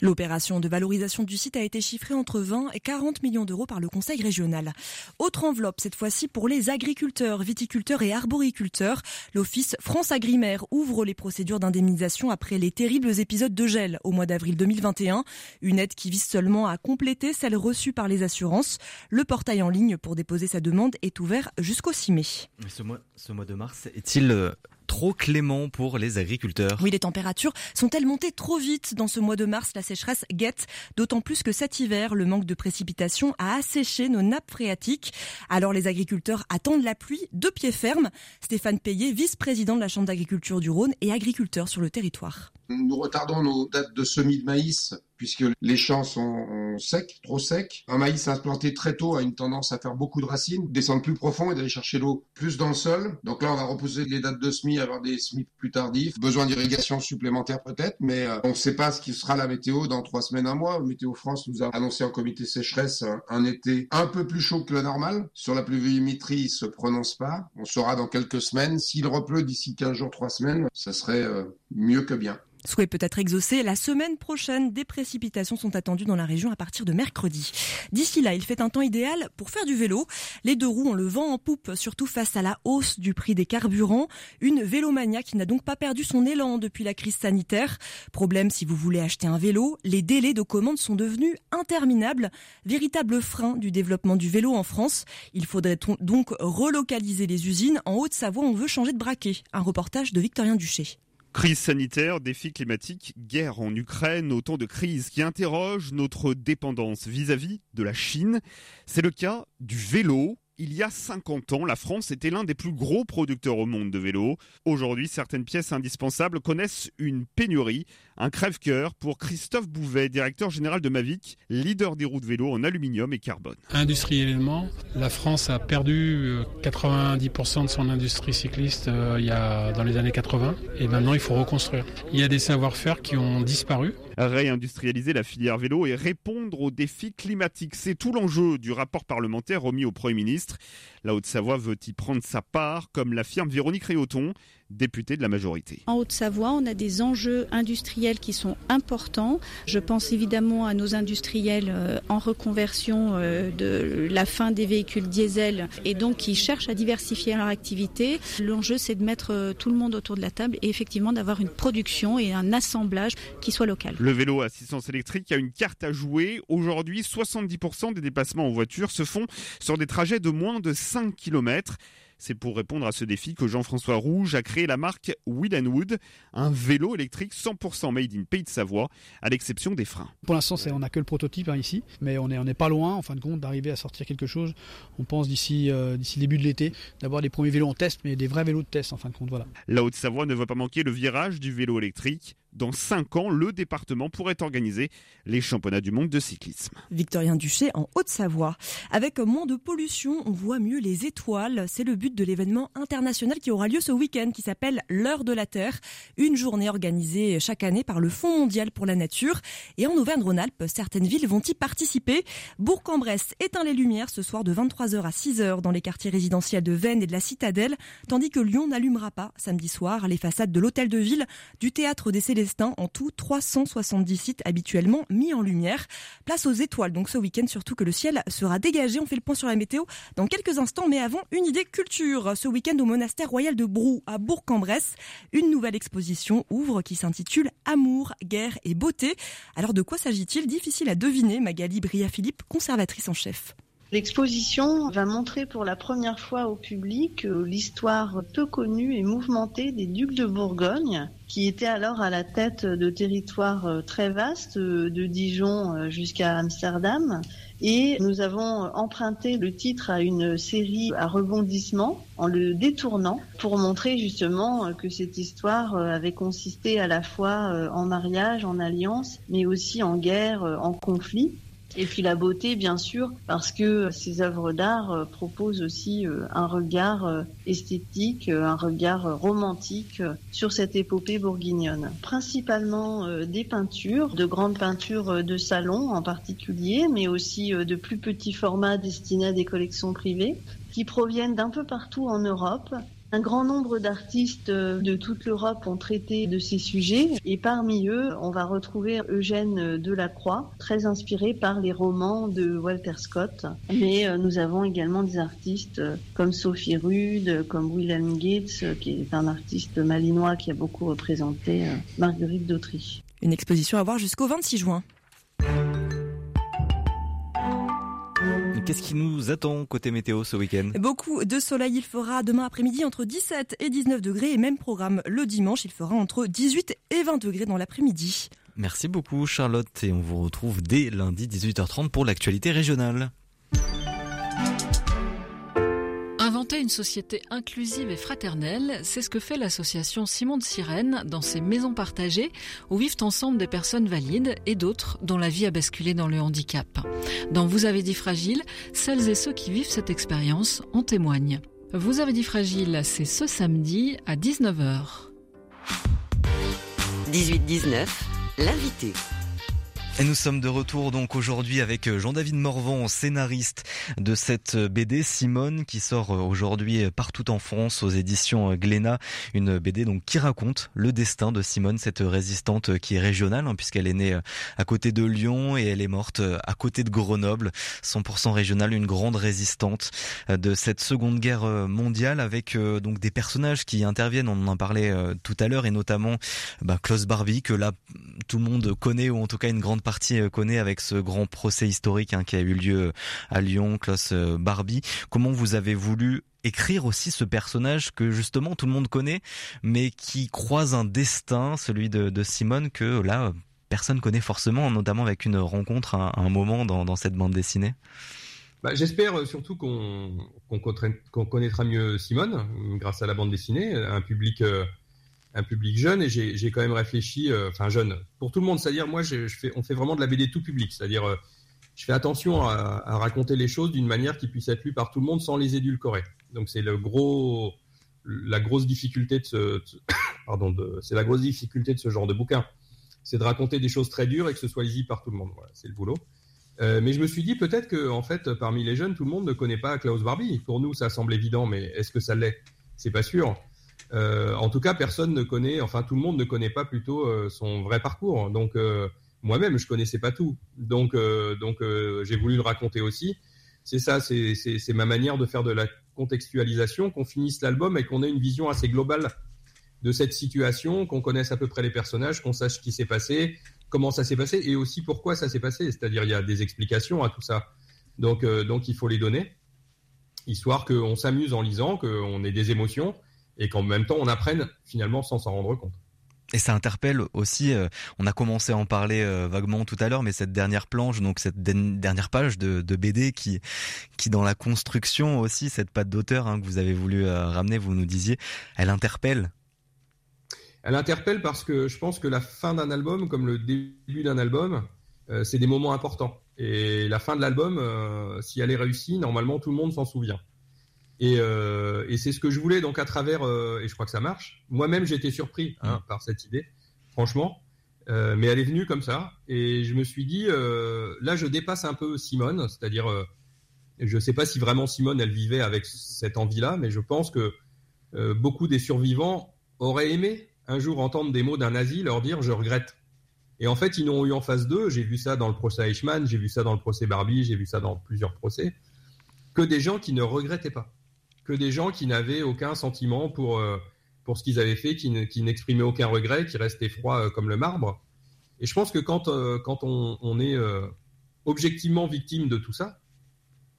[SPEAKER 2] L'opération de valorisation du site a été chiffrée entre 20 et 40 millions d'euros par le Conseil régional. Autre enveloppe, cette fois-ci pour les agriculteurs, viticulteurs et arboriculteurs. L'Office France Agrimaire ouvre les procédures d'indemnisation après les terribles épisodes de gel au mois d'avril 2021. Une aide qui vise seulement à compléter celle reçue par les assurances. Le portail en ligne pour déposer sa demande est ouvert jusqu'au 6 mai.
[SPEAKER 1] Ce mois, de mars est-il euh, trop clément pour les agriculteurs.
[SPEAKER 2] Oui, les températures sont-elles montées trop vite dans ce mois de mars La sécheresse guette, d'autant plus que cet hiver, le manque de précipitations a asséché nos nappes phréatiques. Alors les agriculteurs attendent la pluie de pied ferme. Stéphane Payet, vice-président de la Chambre d'agriculture du Rhône et agriculteur sur le territoire.
[SPEAKER 19] Nous retardons nos dates de semis de maïs puisque les champs sont secs, trop secs. Un maïs implanté très tôt a une tendance à faire beaucoup de racines, descendre plus profond et d'aller chercher l'eau plus dans le sol. Donc là, on va repousser les dates de semis, avoir des semis plus tardifs. Besoin d'irrigation supplémentaire peut-être, mais euh, on ne sait pas ce qui sera la météo dans trois semaines, un mois. Météo France nous a annoncé en comité sécheresse un, été un peu plus chaud que le normal. Sur la pluviométrie, il se prononce pas. On saura dans quelques semaines. S'il repleut d'ici 15 jours, trois semaines, ça serait euh, mieux que bien.
[SPEAKER 2] Souhait peut-être exaucé. La semaine prochaine, des précipitations sont attendues dans la région à partir de mercredi. D'ici là, il fait un temps idéal pour faire du vélo. Les deux roues ont le vent en poupe, surtout face à la hausse du prix des carburants. Une vélomania qui n'a donc pas perdu son élan depuis la crise sanitaire. Problème si vous voulez acheter un vélo, les délais de commande sont devenus interminables. Véritable frein du développement du vélo en France. Il faudrait donc relocaliser les usines. En Haute-Savoie, on veut changer de braquet. Un reportage de Victorien Duché.
[SPEAKER 20] Crise sanitaire, défis climatiques, guerre en Ukraine, autant de crises qui interrogent notre dépendance vis-à-vis de la Chine. C'est le cas du vélo. Il y a 50 ans, la France était l'un des plus gros producteurs au monde de vélos. Aujourd'hui, certaines pièces indispensables connaissent une pénurie, un crève-cœur pour Christophe Bouvet, directeur général de Mavic, leader des roues de vélo en aluminium et carbone.
[SPEAKER 21] Industriellement, la France a perdu 90% de son industrie cycliste il y a, dans les années 80 et maintenant il faut reconstruire. Il y a des savoir-faire qui ont disparu
[SPEAKER 20] Réindustrialiser la filière vélo et répondre aux défis climatiques, c'est tout l'enjeu du rapport parlementaire remis au Premier ministre. La Haute-Savoie veut y prendre sa part, comme l'affirme Véronique Réauton, députée de la majorité.
[SPEAKER 22] En Haute-Savoie, on a des enjeux industriels qui sont importants. Je pense évidemment à nos industriels euh, en reconversion euh, de la fin des véhicules diesel et donc qui cherchent à diversifier leur activité. L'enjeu, c'est de mettre euh, tout le monde autour de la table et effectivement d'avoir une production et un assemblage qui soit local.
[SPEAKER 20] Le vélo à assistance électrique a une carte à jouer. Aujourd'hui, 70% des déplacements en voiture se font sur des trajets de moins de 5 km. C'est pour répondre à ce défi que Jean-François Rouge a créé la marque Wheel Wood, un vélo électrique 100% made in Pays de Savoie, à l'exception des freins.
[SPEAKER 23] Pour l'instant, on n'a que le prototype hein, ici, mais on n'est on est pas loin, en fin de compte, d'arriver à sortir quelque chose. On pense d'ici euh, d'ici début de l'été d'avoir des premiers vélos en test, mais des vrais vélos de test, en fin de compte. Voilà.
[SPEAKER 20] La Haute-Savoie ne va pas manquer le virage du vélo électrique dans 5 ans, le département pourrait organiser les championnats du monde de cyclisme.
[SPEAKER 2] Victorien Duché en Haute-Savoie. Avec moins de pollution, on voit mieux les étoiles. C'est le but de l'événement international qui aura lieu ce week-end qui s'appelle l'heure de la Terre. Une journée organisée chaque année par le Fonds mondial pour la nature. Et en Auvergne-Rhône-Alpes, certaines villes vont y participer. Bourg-en-Bresse éteint les lumières ce soir de 23h à 6h dans les quartiers résidentiels de Vennes et de la Citadelle, tandis que Lyon n'allumera pas samedi soir les façades de l'hôtel de ville, du théâtre des En tout 370 sites habituellement mis en lumière. Place aux étoiles donc ce week-end, surtout que le ciel sera dégagé. On fait le point sur la météo dans quelques instants, mais avant, une idée culture. Ce week-end au monastère royal de Brou, à Bourg-en-Bresse, une nouvelle exposition ouvre qui s'intitule Amour, guerre et beauté. Alors de quoi s'agit-il? Difficile à deviner, Magali Bria-Philippe, conservatrice en chef.
[SPEAKER 24] L'exposition va montrer pour la première fois au public euh, l'histoire peu connue et mouvementée des ducs de Bourgogne, qui étaient alors à la tête de territoires euh, très vastes, euh, de Dijon jusqu'à Amsterdam. Et nous avons emprunté le titre à une série à rebondissement en le détournant pour montrer justement que cette histoire avait consisté à la fois en mariage, en alliance, mais aussi en guerre, en conflit. Et puis la beauté, bien sûr, parce que ces œuvres d'art euh, proposent aussi euh, un regard euh, esthétique, un regard romantique sur cette épopée bourguignonne. Principalement des peintures, de grandes peintures de salon en particulier, mais aussi de plus petits formats destinés à des collections privées qui proviennent d'un peu partout en Europe un grand nombre d'artistes de toute l'Europe ont traité de ces sujets et parmi eux, on va retrouver Eugène Delacroix, très inspiré par les romans de Walter Scott. Mais euh, nous avons également des artistes euh, comme Sophie Rude, comme William Gates, euh, qui est un artiste malinois qui a beaucoup représenté Marguerite d'Autriche.
[SPEAKER 2] Une exposition à voir jusqu'au 26 juin.
[SPEAKER 1] Qu'est-ce qui nous attend côté météo ce week-end?
[SPEAKER 2] Beaucoup de soleil. Il fera demain après-midi entre 17 et 19 degrés et même programme le dimanche. Il fera entre 18 et 20 degrés dans l'après-midi.
[SPEAKER 1] Merci beaucoup Charlotte et on vous retrouve dès lundi 18h30 pour l'actualité régionale.
[SPEAKER 25] Une société inclusive et fraternelle, c'est ce que fait l'association Simon de Sirène dans ses maisons partagées où vivent ensemble des personnes valides et d'autres dont la vie a basculé dans le handicap. Dans Vous avez dit fragile, celles et ceux qui vivent cette expérience en témoignent. Vous avez dit fragile, c'est ce samedi à 19h.
[SPEAKER 7] 18-19, l'invité.
[SPEAKER 1] Et nous sommes de retour donc aujourd'hui avec euh, Jean-David Morvan, scénariste de cette euh, BD Simone qui sort euh, aujourd'hui partout en France aux éditions Glénat, une BD donc qui raconte le destin de Simone, cette résistante qui est régionale hein, puisqu'elle est née à côté de Lyon et elle est morte à côté de Grenoble, 100% régionale, une grande résistante de cette Seconde Guerre mondiale avec donc des personnages qui interviennent, on en parlait tout à l'heure et notamment bah, Klaus Barbie que là tout le monde connaît ou en tout cas une grande partie euh, connaît avec ce grand procès historique hein, qui a eu lieu euh, à Lyon, Klaus euh, Barbie. Comment vous avez voulu écrire aussi ce personnage que justement tout le monde connaît, mais qui croise un destin, celui de, Simone, que là personne connaît forcément, notamment avec une rencontre à, un moment dans, cette bande dessinée?
[SPEAKER 8] Bah, j'espère surtout qu'on connaîtra mieux Simone grâce à la bande dessinée, un public un public jeune et j'ai quand même réfléchi, euh, enfin jeune, pour tout le monde, c'est-à-dire moi, on fait vraiment de la BD tout public, c'est-à-dire euh, je fais attention à, raconter les choses d'une manière qui puisse être lue par tout le monde sans les édulcorer. Donc c'est le gros, la grosse difficulté de ce, <coughs> pardon, c'est la grosse difficulté de ce genre de bouquin. c'est de raconter des choses très dures et que ce soit lisible par tout le monde. Voilà, c'est le boulot. Euh, mais je me suis dit peut-être que en fait parmi les jeunes tout le monde ne connaît pas Klaus Barbie. Pour nous ça semble évident, mais est-ce que ça l'est? C'est pas sûr. Euh, en tout cas personne ne connaît, enfin tout le monde ne connaît pas plutôt euh, son vrai parcours. Donc moi-même je connaissais pas tout. Donc j'ai voulu le raconter aussi. C'est ça, c'est ma manière de faire de la contextualisation, qu'on finisse l'album et qu'on ait une vision assez globale de cette situation, qu'on connaisse à peu près les personnages, qu'on sache ce qui s'est passé, comment ça s'est passé et aussi pourquoi ça s'est passé. C'est-à-dire, il y a des explications à tout ça. Euh, donc il faut les donner, histoire qu'on s'amuse en lisant, qu'on ait des émotions et qu'en même temps on apprenne finalement sans s'en rendre compte.
[SPEAKER 1] Et ça interpelle aussi, euh, on a commencé à en parler euh, vaguement tout à l'heure, mais cette dernière planche, donc cette dernière page de, BD qui, qui dans la construction aussi, cette patte d'auteur hein, que vous avez voulu ramener, vous nous disiez, elle interpelle
[SPEAKER 8] elle interpelle parce que je pense que la fin d'un album, comme le début d'un album, euh, c'est des moments importants. Et la fin de l'album, euh, si elle est réussie, normalement tout le monde s'en souvient. Et, euh, et c'est ce que je voulais donc à travers, et je crois que ça marche. Moi-même, j'ai été surpris hein, par cette idée, franchement. mais elle est venue comme ça, et je me suis dit, là, je dépasse un peu Simone, c'est-à-dire, je ne sais pas si vraiment Simone, elle vivait avec cette envie-là, mais je pense que beaucoup des survivants auraient aimé un jour entendre des mots d'un nazi leur dire je regrette. Et en fait, ils n'ont eu en face d'eux, j'ai vu ça dans le procès Eichmann, j'ai vu ça dans le procès Barbie, j'ai vu ça dans plusieurs procès, que des gens qui ne regrettaient pas, que des gens qui n'avaient aucun sentiment pour, euh, pour ce qu'ils avaient fait, qui, n'exprimaient aucun regret, qui restaient froids euh, comme le marbre. Et je pense que quand, euh, quand on, est objectivement victime de tout ça,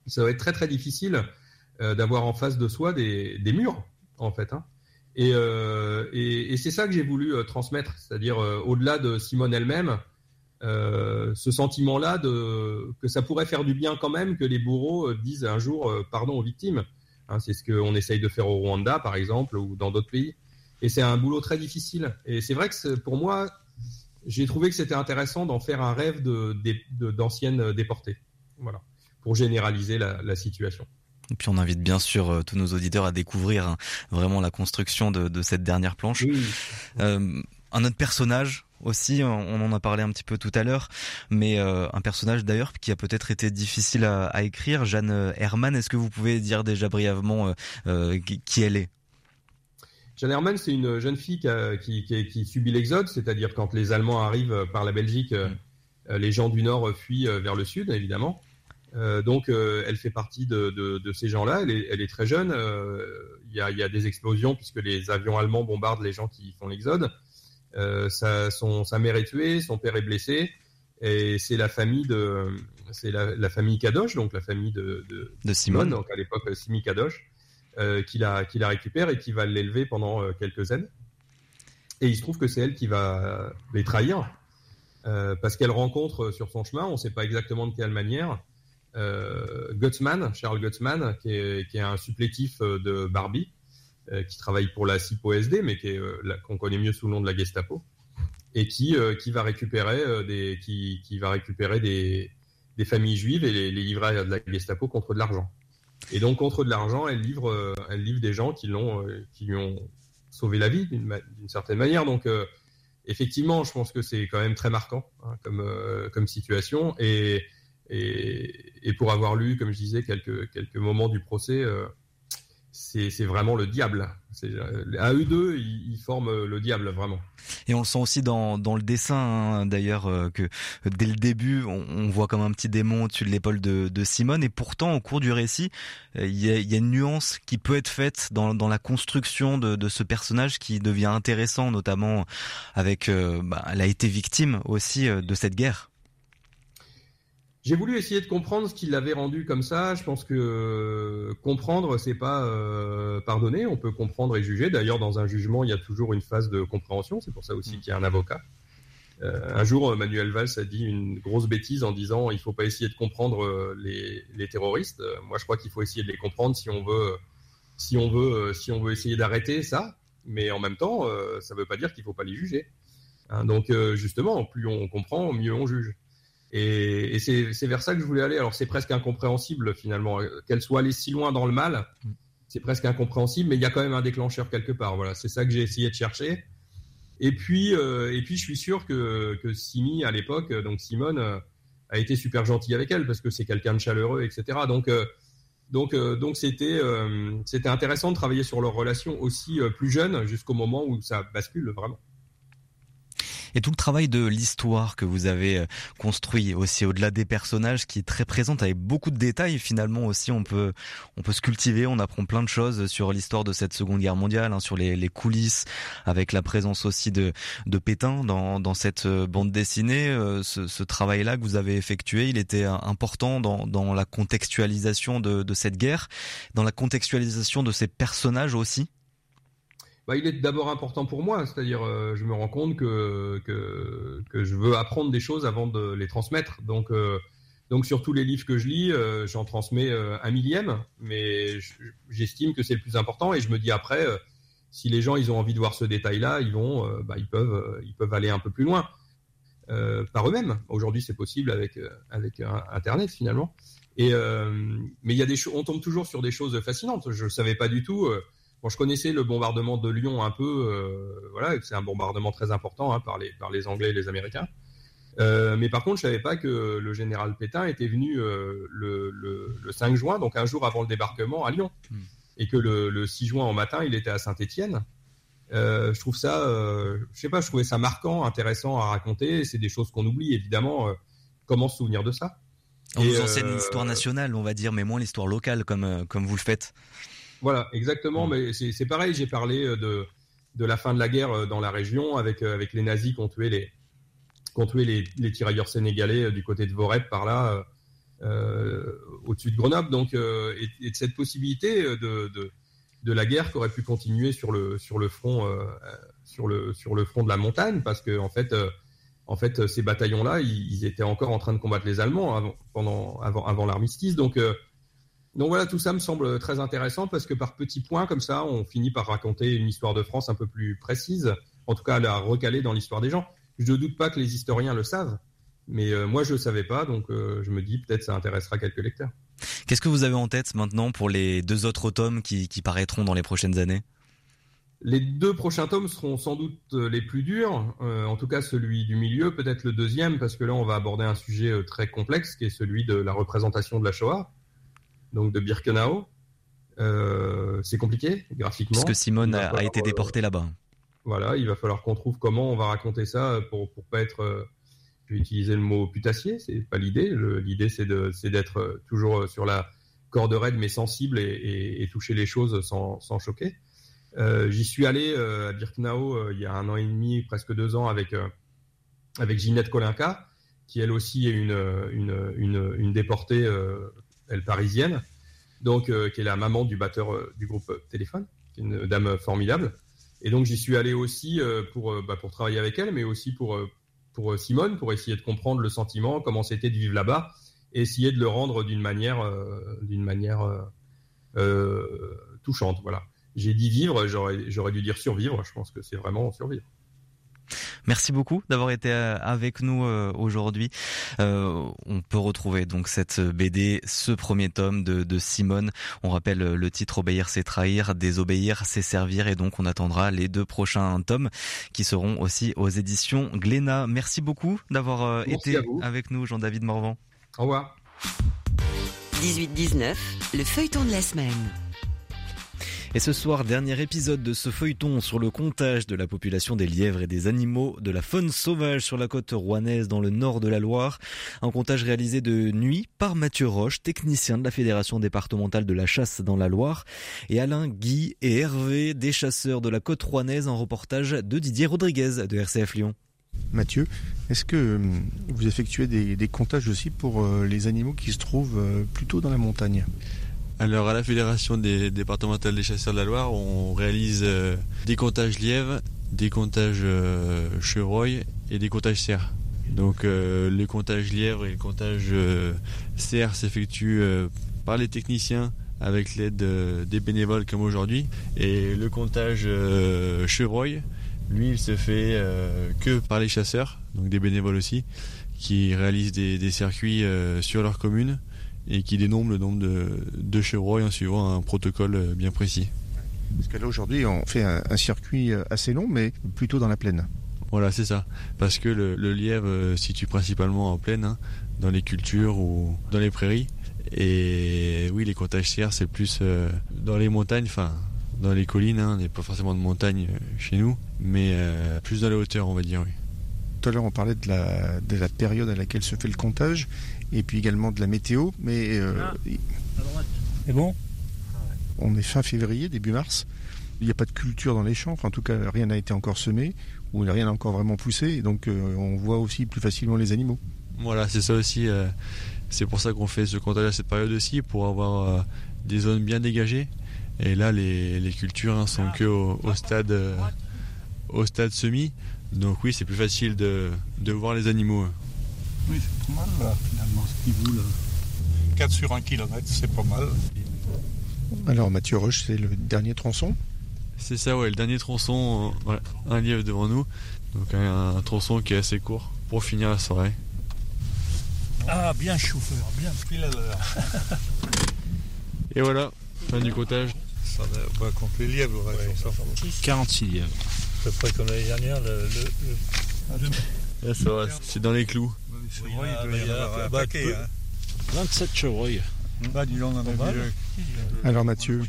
[SPEAKER 8] ça va être très très difficile d'avoir en face de soi des, des murs, en fait. Hein. Et, c'est ça que j'ai voulu transmettre, c'est-à-dire au-delà de Simone elle-même, ce sentiment-là que ça pourrait faire du bien quand même que les bourreaux disent un jour pardon aux victimes. Hein, c'est ce qu'on essaye de faire au Rwanda, par exemple, ou dans d'autres pays. Et c'est un boulot très difficile. Et c'est vrai que pour moi, j'ai trouvé que c'était intéressant d'en faire un rêve d'anciennes de, déportées. Voilà, pour généraliser la, la situation.
[SPEAKER 1] Et puis on invite bien sûr euh, tous nos auditeurs à découvrir hein, vraiment la construction de, cette dernière planche. Euh, un autre personnage aussi, on en a parlé un petit peu tout à l'heure, mais euh, un personnage d'ailleurs qui a peut-être été difficile à, écrire, Jeanne Herman. Est-ce que vous pouvez dire déjà brièvement qui elle est?
[SPEAKER 8] Jeanne Herman, c'est une jeune fille qui, subit l'exode, c'est-à-dire quand les Allemands arrivent par la Belgique, mm. les gens du Nord fuient vers le Sud, évidemment. Euh, donc, euh, elle fait partie de, ces gens-là. Elle est, très jeune. Euh, il y, a, des explosions puisque les avions allemands bombardent les gens qui font l'exode. Sa, mère est tuée, son père est blessé, et c'est la famille de, c'est la, famille Kadosh, donc la famille de,
[SPEAKER 1] Simone,
[SPEAKER 8] donc à l'époque Simi Kadosh, qui la, qui la récupère et qui va l'élever pendant quelques années. Et il se trouve que c'est elle qui va les trahir. parce qu'elle rencontre sur son chemin, on ne sait pas exactement de quelle manière, euh, Charles Gutsman, qui est, un supplétif euh, de Barbie, euh, qui travaille pour la CIPO-SD, mais qu'on connaît mieux sous le nom de la Gestapo, et qui, qui va récupérer des, qui, va récupérer des, familles juives et les, livrer à la Gestapo contre de l'argent. Et donc contre de l'argent, elle livre, elle livre des gens qui l'ont, qui lui ont sauvé la vie d'une, certaine manière. Donc effectivement, je pense que c'est quand même très marquant hein, comme, comme situation. Et, et, pour avoir lu, comme je disais, quelques, quelques moments du procès, euh, c'est vraiment le diable. À eux deux, ils, forment le diable vraiment.
[SPEAKER 1] Et on le sent aussi dans, le dessin, hein, d'ailleurs, euh, que dès le début, on, voit comme un petit démon au-dessus de l'épaule de, Simone. Et pourtant, au cours du récit, euh, il y, a, une nuance qui peut être faite dans, la construction de, de, ce personnage qui devient intéressant, notamment avec. Bah, elle a été victime aussi de cette guerre.
[SPEAKER 8] J'ai voulu essayer de comprendre ce qui l'avait rendu comme ça. Je pense que euh, comprendre, c'est pas euh, pardonner. On peut comprendre et juger. D'ailleurs, dans un jugement, il y a toujours une phase de compréhension. C'est pour ça aussi qu'il y a un avocat. Euh, un jour, Manuel Valls a dit une grosse bêtise en disant il faut pas essayer de comprendre les, les terroristes. moi, je crois qu'il faut essayer de les comprendre si on veut, si on veut, si on veut essayer d'arrêter ça. Mais en même temps, ça ne veut pas dire qu'il faut pas les juger. Hein, donc, justement, plus on comprend, mieux on juge. Et, c'est vers ça que je voulais aller. Alors c'est presque incompréhensible finalement qu'elle soit allée si loin dans le mal. C'est presque incompréhensible, mais il y a quand même un déclencheur quelque part. Voilà, c'est ça que j'ai essayé de chercher. Et puis, et puis, je suis sûr que, que Simi, à l'époque, donc Simone, a été super gentil avec elle parce que c'est quelqu'un de chaleureux, etc. Donc, donc, donc c'était, c'était intéressant de travailler sur leur relation aussi plus jeune jusqu'au moment où ça bascule vraiment
[SPEAKER 1] et tout le travail de l'histoire que vous avez euh, construit aussi au-delà des personnages qui est très présente avec beaucoup de détails finalement aussi on peut on peut se cultiver on apprend plein de choses sur l'histoire de cette seconde guerre mondiale hein, sur les, les, coulisses avec la présence aussi de de Pétain dans, dans cette euh, bande dessinée. Euh, ce, ce travail là que vous avez effectué il était important dans, dans la contextualisation de, de cette guerre dans la contextualisation de ces personnages aussi
[SPEAKER 8] bah, il est d'abord important pour moi, c'est-à-dire euh, je me rends compte que, je veux apprendre des choses avant de les transmettre. Donc euh, donc sur tous les livres que je lis, euh, j'en transmets un millième, mais j'estime que c'est le plus important et je me dis après si les gens ils ont envie de voir ce détail-là, ils vont bah, ils peuvent ils peuvent aller un peu plus loin par eux-mêmes. Aujourd'hui c'est possible avec avec internet finalement. Et mais y a des on tombe toujours sur des choses fascinantes. Je ne savais pas du tout Bon, je connaissais le bombardement de Lyon un peu, euh, voilà, c'est un bombardement très important hein, par, les, par les Anglais et les Américains. Euh, mais par contre, je savais pas que le général Pétain était venu euh, le, le, le, 5 juin, donc un jour avant le débarquement à Lyon, hmm. et que le, le, 6 juin au matin, il était à Saint-Étienne. Euh, je trouve ça, euh, je sais pas, je trouvais ça marquant, intéressant à raconter. C'est des choses qu'on oublie évidemment. Euh, comment se souvenir de ça
[SPEAKER 1] On nous enseigne l'histoire nationale, on va dire, mais moins l'histoire locale, comme comme vous le faites.
[SPEAKER 8] Voilà, exactement. Mm. Mais c'est pareil. J'ai parlé euh, de, de la fin de la guerre euh, dans la région avec, euh, avec les nazis qui ont tué les, qui ont tué les, les tirailleurs sénégalais du côté de Vorep par là, euh, au-dessus de Grenoble. Donc, euh, et, de cette possibilité de, de, de, la guerre qui aurait pu continuer sur le, sur le front, euh, sur le, sur le front de la montagne, parce que en fait, en fait, ces bataillons-là, ils, ils, étaient encore en train de combattre les Allemands avant, pendant, avant, avant l'armistice. Donc donc voilà, tout ça me semble très intéressant parce que par petits points comme ça, on finit par raconter une histoire de France un peu plus précise, en tout cas la recaler dans l'histoire des gens. Je ne doute pas que les historiens le savent, mais euh, moi je ne savais pas, donc euh, je me dis peut-être ça intéressera quelques lecteurs.
[SPEAKER 1] Qu'est-ce que vous avez en tête maintenant pour les deux autres tomes qui, qui paraîtront dans les prochaines années?
[SPEAKER 8] Les deux prochains tomes seront sans doute euh, les plus durs, en tout cas celui du milieu, peut-être le deuxième, parce que là on va aborder un sujet très complexe qui est celui de la représentation de la Shoah donc de Birkenau. Euh, c'est compliqué graphiquement.
[SPEAKER 1] Parce que Simone a, été déporté euh, là-bas.
[SPEAKER 8] Voilà, il va falloir qu'on trouve comment on va raconter ça pour pour pas être. Euh, je vais utiliser le mot putassier, c'est pas l'idée. L'idée c'est de c'est d'être toujours sur la corde raide mais sensible et, et, toucher les choses sans, sans choquer. Euh, J'y suis allé à Birkenau il y a un an et demi, presque deux ans avec avec Ginette Kolinka, qui elle aussi est une une une, une déportée parisienne, donc euh, qui est la maman du batteur euh, du groupe Téléphone, qui est une dame formidable. Et donc j'y suis allé aussi euh, pour bah, pour travailler avec elle, mais aussi pour pour Simone, pour essayer de comprendre le sentiment, comment c'était de vivre là-bas, et essayer de le rendre d'une manière d'une manière touchante. Voilà. J'ai dit vivre, j'aurais dû dire survivre. Je pense que c'est vraiment survivre.
[SPEAKER 1] Merci beaucoup d'avoir été euh, avec nous euh, aujourd'hui. Euh, on peut retrouver donc cette BD, ce premier tome de, de Simone. On rappelle le titre Obéir c'est trahir, désobéir c'est servir et donc on attendra les deux prochains tomes qui seront aussi aux éditions Glénat. Merci beaucoup d'avoir été avec nous Jean-David Morvan.
[SPEAKER 8] Au revoir.
[SPEAKER 7] 18-19, le feuilleton de la semaine.
[SPEAKER 1] Et ce soir, dernier épisode de ce feuilleton sur le comptage de la population des lièvres et des animaux de la faune sauvage sur la côte rouennaise dans le nord de la Loire. Un comptage réalisé de nuit par Mathieu Roche, technicien de la Fédération départementale de la chasse dans la Loire, et Alain Guy et Hervé, des chasseurs de la côte rouennaise, en reportage de Didier Rodriguez de RCF Lyon.
[SPEAKER 26] Mathieu, est-ce que hum, vous effectuez des, des comptages aussi pour euh, les animaux qui se trouvent euh, plutôt dans la montagne?
[SPEAKER 27] Alors à la Fédération des départementales des chasseurs de la Loire, on réalise euh, des comptages lièvres, des comptages euh, chevreuils et des comptages cerfs. Donc euh, les comptages lièvres et le comptage cerfs s'effectuent par les techniciens avec l'aide des bénévoles comme aujourd'hui. Et le comptage chevreuil, lui, il se fait que par les chasseurs, donc des bénévoles aussi, qui réalisent des circuits sur leur commune et qui dénombre le nombre de, de chevreuils en suivant un protocole bien précis.
[SPEAKER 26] Parce que là aujourd'hui on fait un, un circuit assez long mais plutôt dans la plaine.
[SPEAKER 27] Voilà, c'est ça. Parce que le, le lièvre euh, se situe principalement en plaine, hein, dans les cultures ou dans les prairies. Et oui, les comptages CR, c'est plus euh, dans les montagnes, enfin, dans les collines. Hein, il n'y a pas forcément de montagne euh, chez nous, mais plus dans les hauteurs, on va dire, oui.
[SPEAKER 26] Tout à l'heure, on parlait de la, de la période à laquelle se fait le comptage, et puis également de la météo, mais...
[SPEAKER 28] Ah, c'est bon
[SPEAKER 26] On est fin février, début mars. Il n'y a pas de culture dans les champs, enfin, en tout cas, rien n'a été encore semé où rien n'a encore vraiment poussé, et donc euh, on voit aussi plus facilement les animaux.
[SPEAKER 27] Voilà, c'est ça aussi. Euh, c'est pour ça qu'on fait ce comptage à cette période aussi, pour avoir euh, des zones bien dégagées. Et là, les, cultures hein, sont que au, stade, au stade semi. Donc oui, c'est plus facile de, voir les animaux.
[SPEAKER 28] Oui, c'est pas mal là, finalement, ce qui vous 4 sur 1 km, c'est pas mal.
[SPEAKER 26] Alors Mathieu Roche, c'est le dernier tronçon?
[SPEAKER 27] C'est ça, ouais, le dernier tronçon, euh, un lièvre devant nous. Donc un, tronçon qui est assez court pour finir la soirée.
[SPEAKER 28] Ah, bien chauffeur, bien pile à l'heure.
[SPEAKER 27] Et voilà, fin du cottage.
[SPEAKER 28] Ça va contre les lièvres, ouais, ça.
[SPEAKER 16] 46 lièvres.
[SPEAKER 28] À peu près comme l'année dernière. Le,
[SPEAKER 27] le, c'est dans les clous.
[SPEAKER 28] Oui, il doit y paquet,
[SPEAKER 16] 27 chevreuils.
[SPEAKER 28] Bah, donc,
[SPEAKER 26] Alors Mathieu,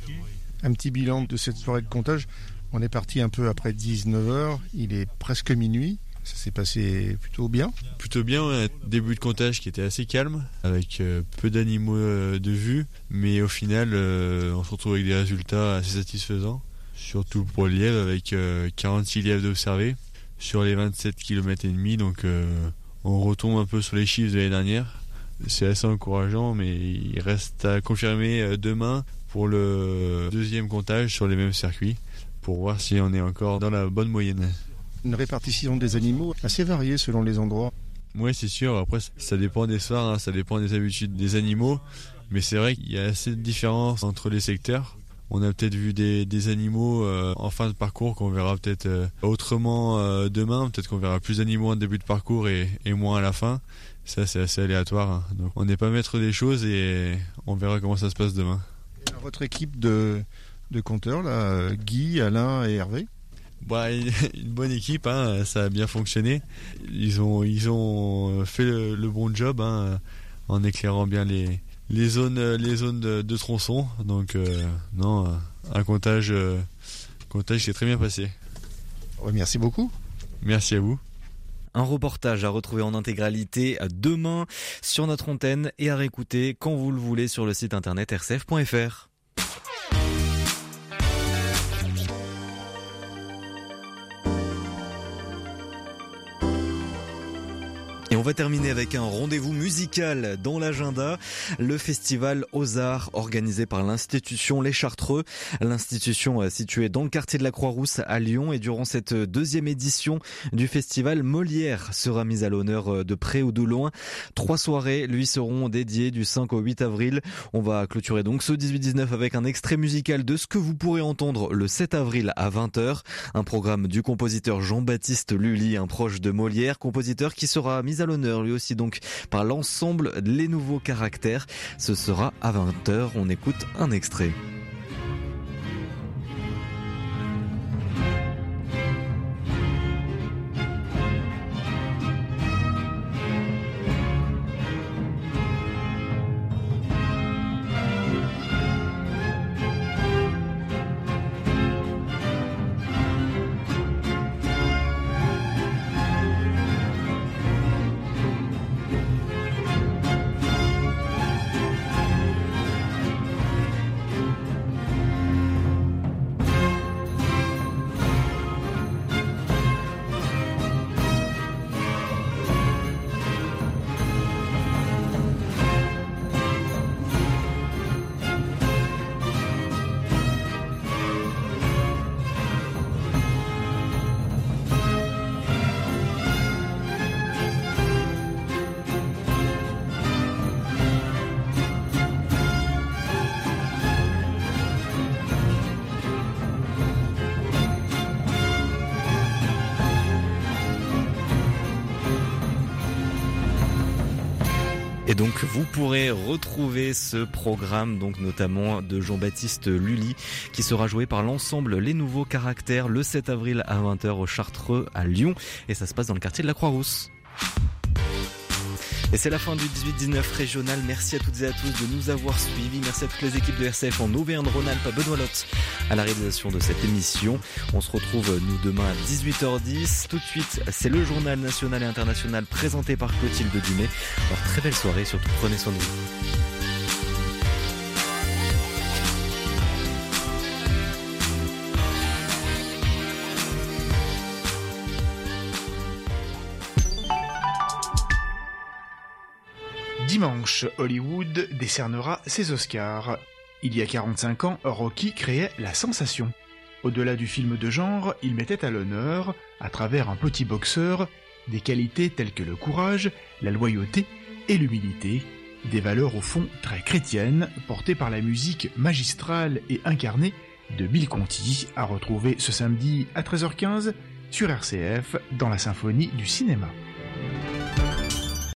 [SPEAKER 26] un petit bilan de cette soirée de comptage. On est parti un peu après 19h, il est presque minuit. Ça s'est passé plutôt bien.
[SPEAKER 27] Plutôt bien, un début de comptage qui était assez calme, avec euh, peu d'animaux euh, de vue, mais au final, euh, on se retrouve avec des résultats assez satisfaisants, surtout pour le lièvre, avec 46 lièvres d'observés sur les 27 km et demi, donc on retombe un peu sur les chiffres de l'année dernière. C'est assez encourageant, mais il reste à confirmer demain pour le deuxième comptage sur les mêmes circuits pour voir si on est encore dans la bonne moyenne.
[SPEAKER 26] Une répartition des animaux assez variée selon les endroits.
[SPEAKER 27] Oui, c'est sûr. Après, ça dépend des soirs, hein. ça dépend des habitudes des animaux. Mais c'est vrai qu'il y a assez de différences entre les secteurs. On a peut-être vu des, animaux euh, en fin de parcours qu'on verra peut-être euh, autrement euh, demain. Peut-être qu'on verra plus d'animaux en début de parcours et, moins à la fin. Ça, c'est assez aléatoire. Hein. Donc, on n'est pas maître des choses et on verra comment ça se passe demain
[SPEAKER 26] votre équipe de, de compteurs, là, Guy, Alain et Hervé?
[SPEAKER 27] Bah, <laughs> une bonne équipe, hein, ça a bien fonctionné. Ils ont, ils ont fait le, bon job hein, en éclairant bien les, les zones, les zones de, tronçon. Donc, euh, non, un comptage, euh, comptage qui est très bien passé.
[SPEAKER 26] merci beaucoup.
[SPEAKER 27] Merci à vous.
[SPEAKER 1] Un reportage à retrouver en intégralité demain sur notre antenne et à réécouter quand vous le voulez sur le site internet rcf.fr. va terminer avec un rendez-vous musical dans l'agenda, le festival aux Arts organisé par l'institution Les Chartreux, l'institution euh, située dans le quartier de la Croix-Rousse à Lyon. Et durant cette deuxième édition du festival, Molière sera mise à l'honneur euh, de près ou de loin. Trois soirées lui seront dédiées du 5 au 8 avril. On va clôturer donc ce 18-19 avec un extrait musical de ce que vous pourrez entendre le 7 avril à 20h. Un programme du compositeur Jean-Baptiste Lully, un proche de Molière, compositeur qui sera mis à l'honneur lui aussi donc par l'ensemble les nouveaux caractères. Ce sera à 20h. On écoute un extrait. Et donc vous pourrez retrouver ce programme, donc notamment de Jean-Baptiste Lully, qui sera joué par l'ensemble Les Nouveaux Caractères le 7 avril à 20h au Chartreux à Lyon. Et ça se passe dans le quartier de la Croix-Rousse. Et c'est la fin du 18-19 régional. Merci à toutes et à tous de nous avoir suivis. Merci à toutes les équipes de RCF en Auvergne-Rhône-Alpes, à Benoît Lotte à la réalisation de cette émission. On se retrouve nous demain à 18h10. Tout de suite, c'est le journal national et international présenté par Clotilde Dumay. Alors très belle soirée, surtout prenez soin de vous.
[SPEAKER 29] Dimanche, Hollywood décernera ses Oscars. Il y a 45 ans, Rocky créait la sensation. Au-delà du film de genre, il mettait à l'honneur, à travers un petit boxeur, des qualités telles que le courage, la loyauté et l'humilité, des valeurs au fond très chrétiennes, portées par la musique magistrale et incarnée de Bill Conti, à retrouver ce samedi à 13h15 sur RCF dans la symphonie du cinéma.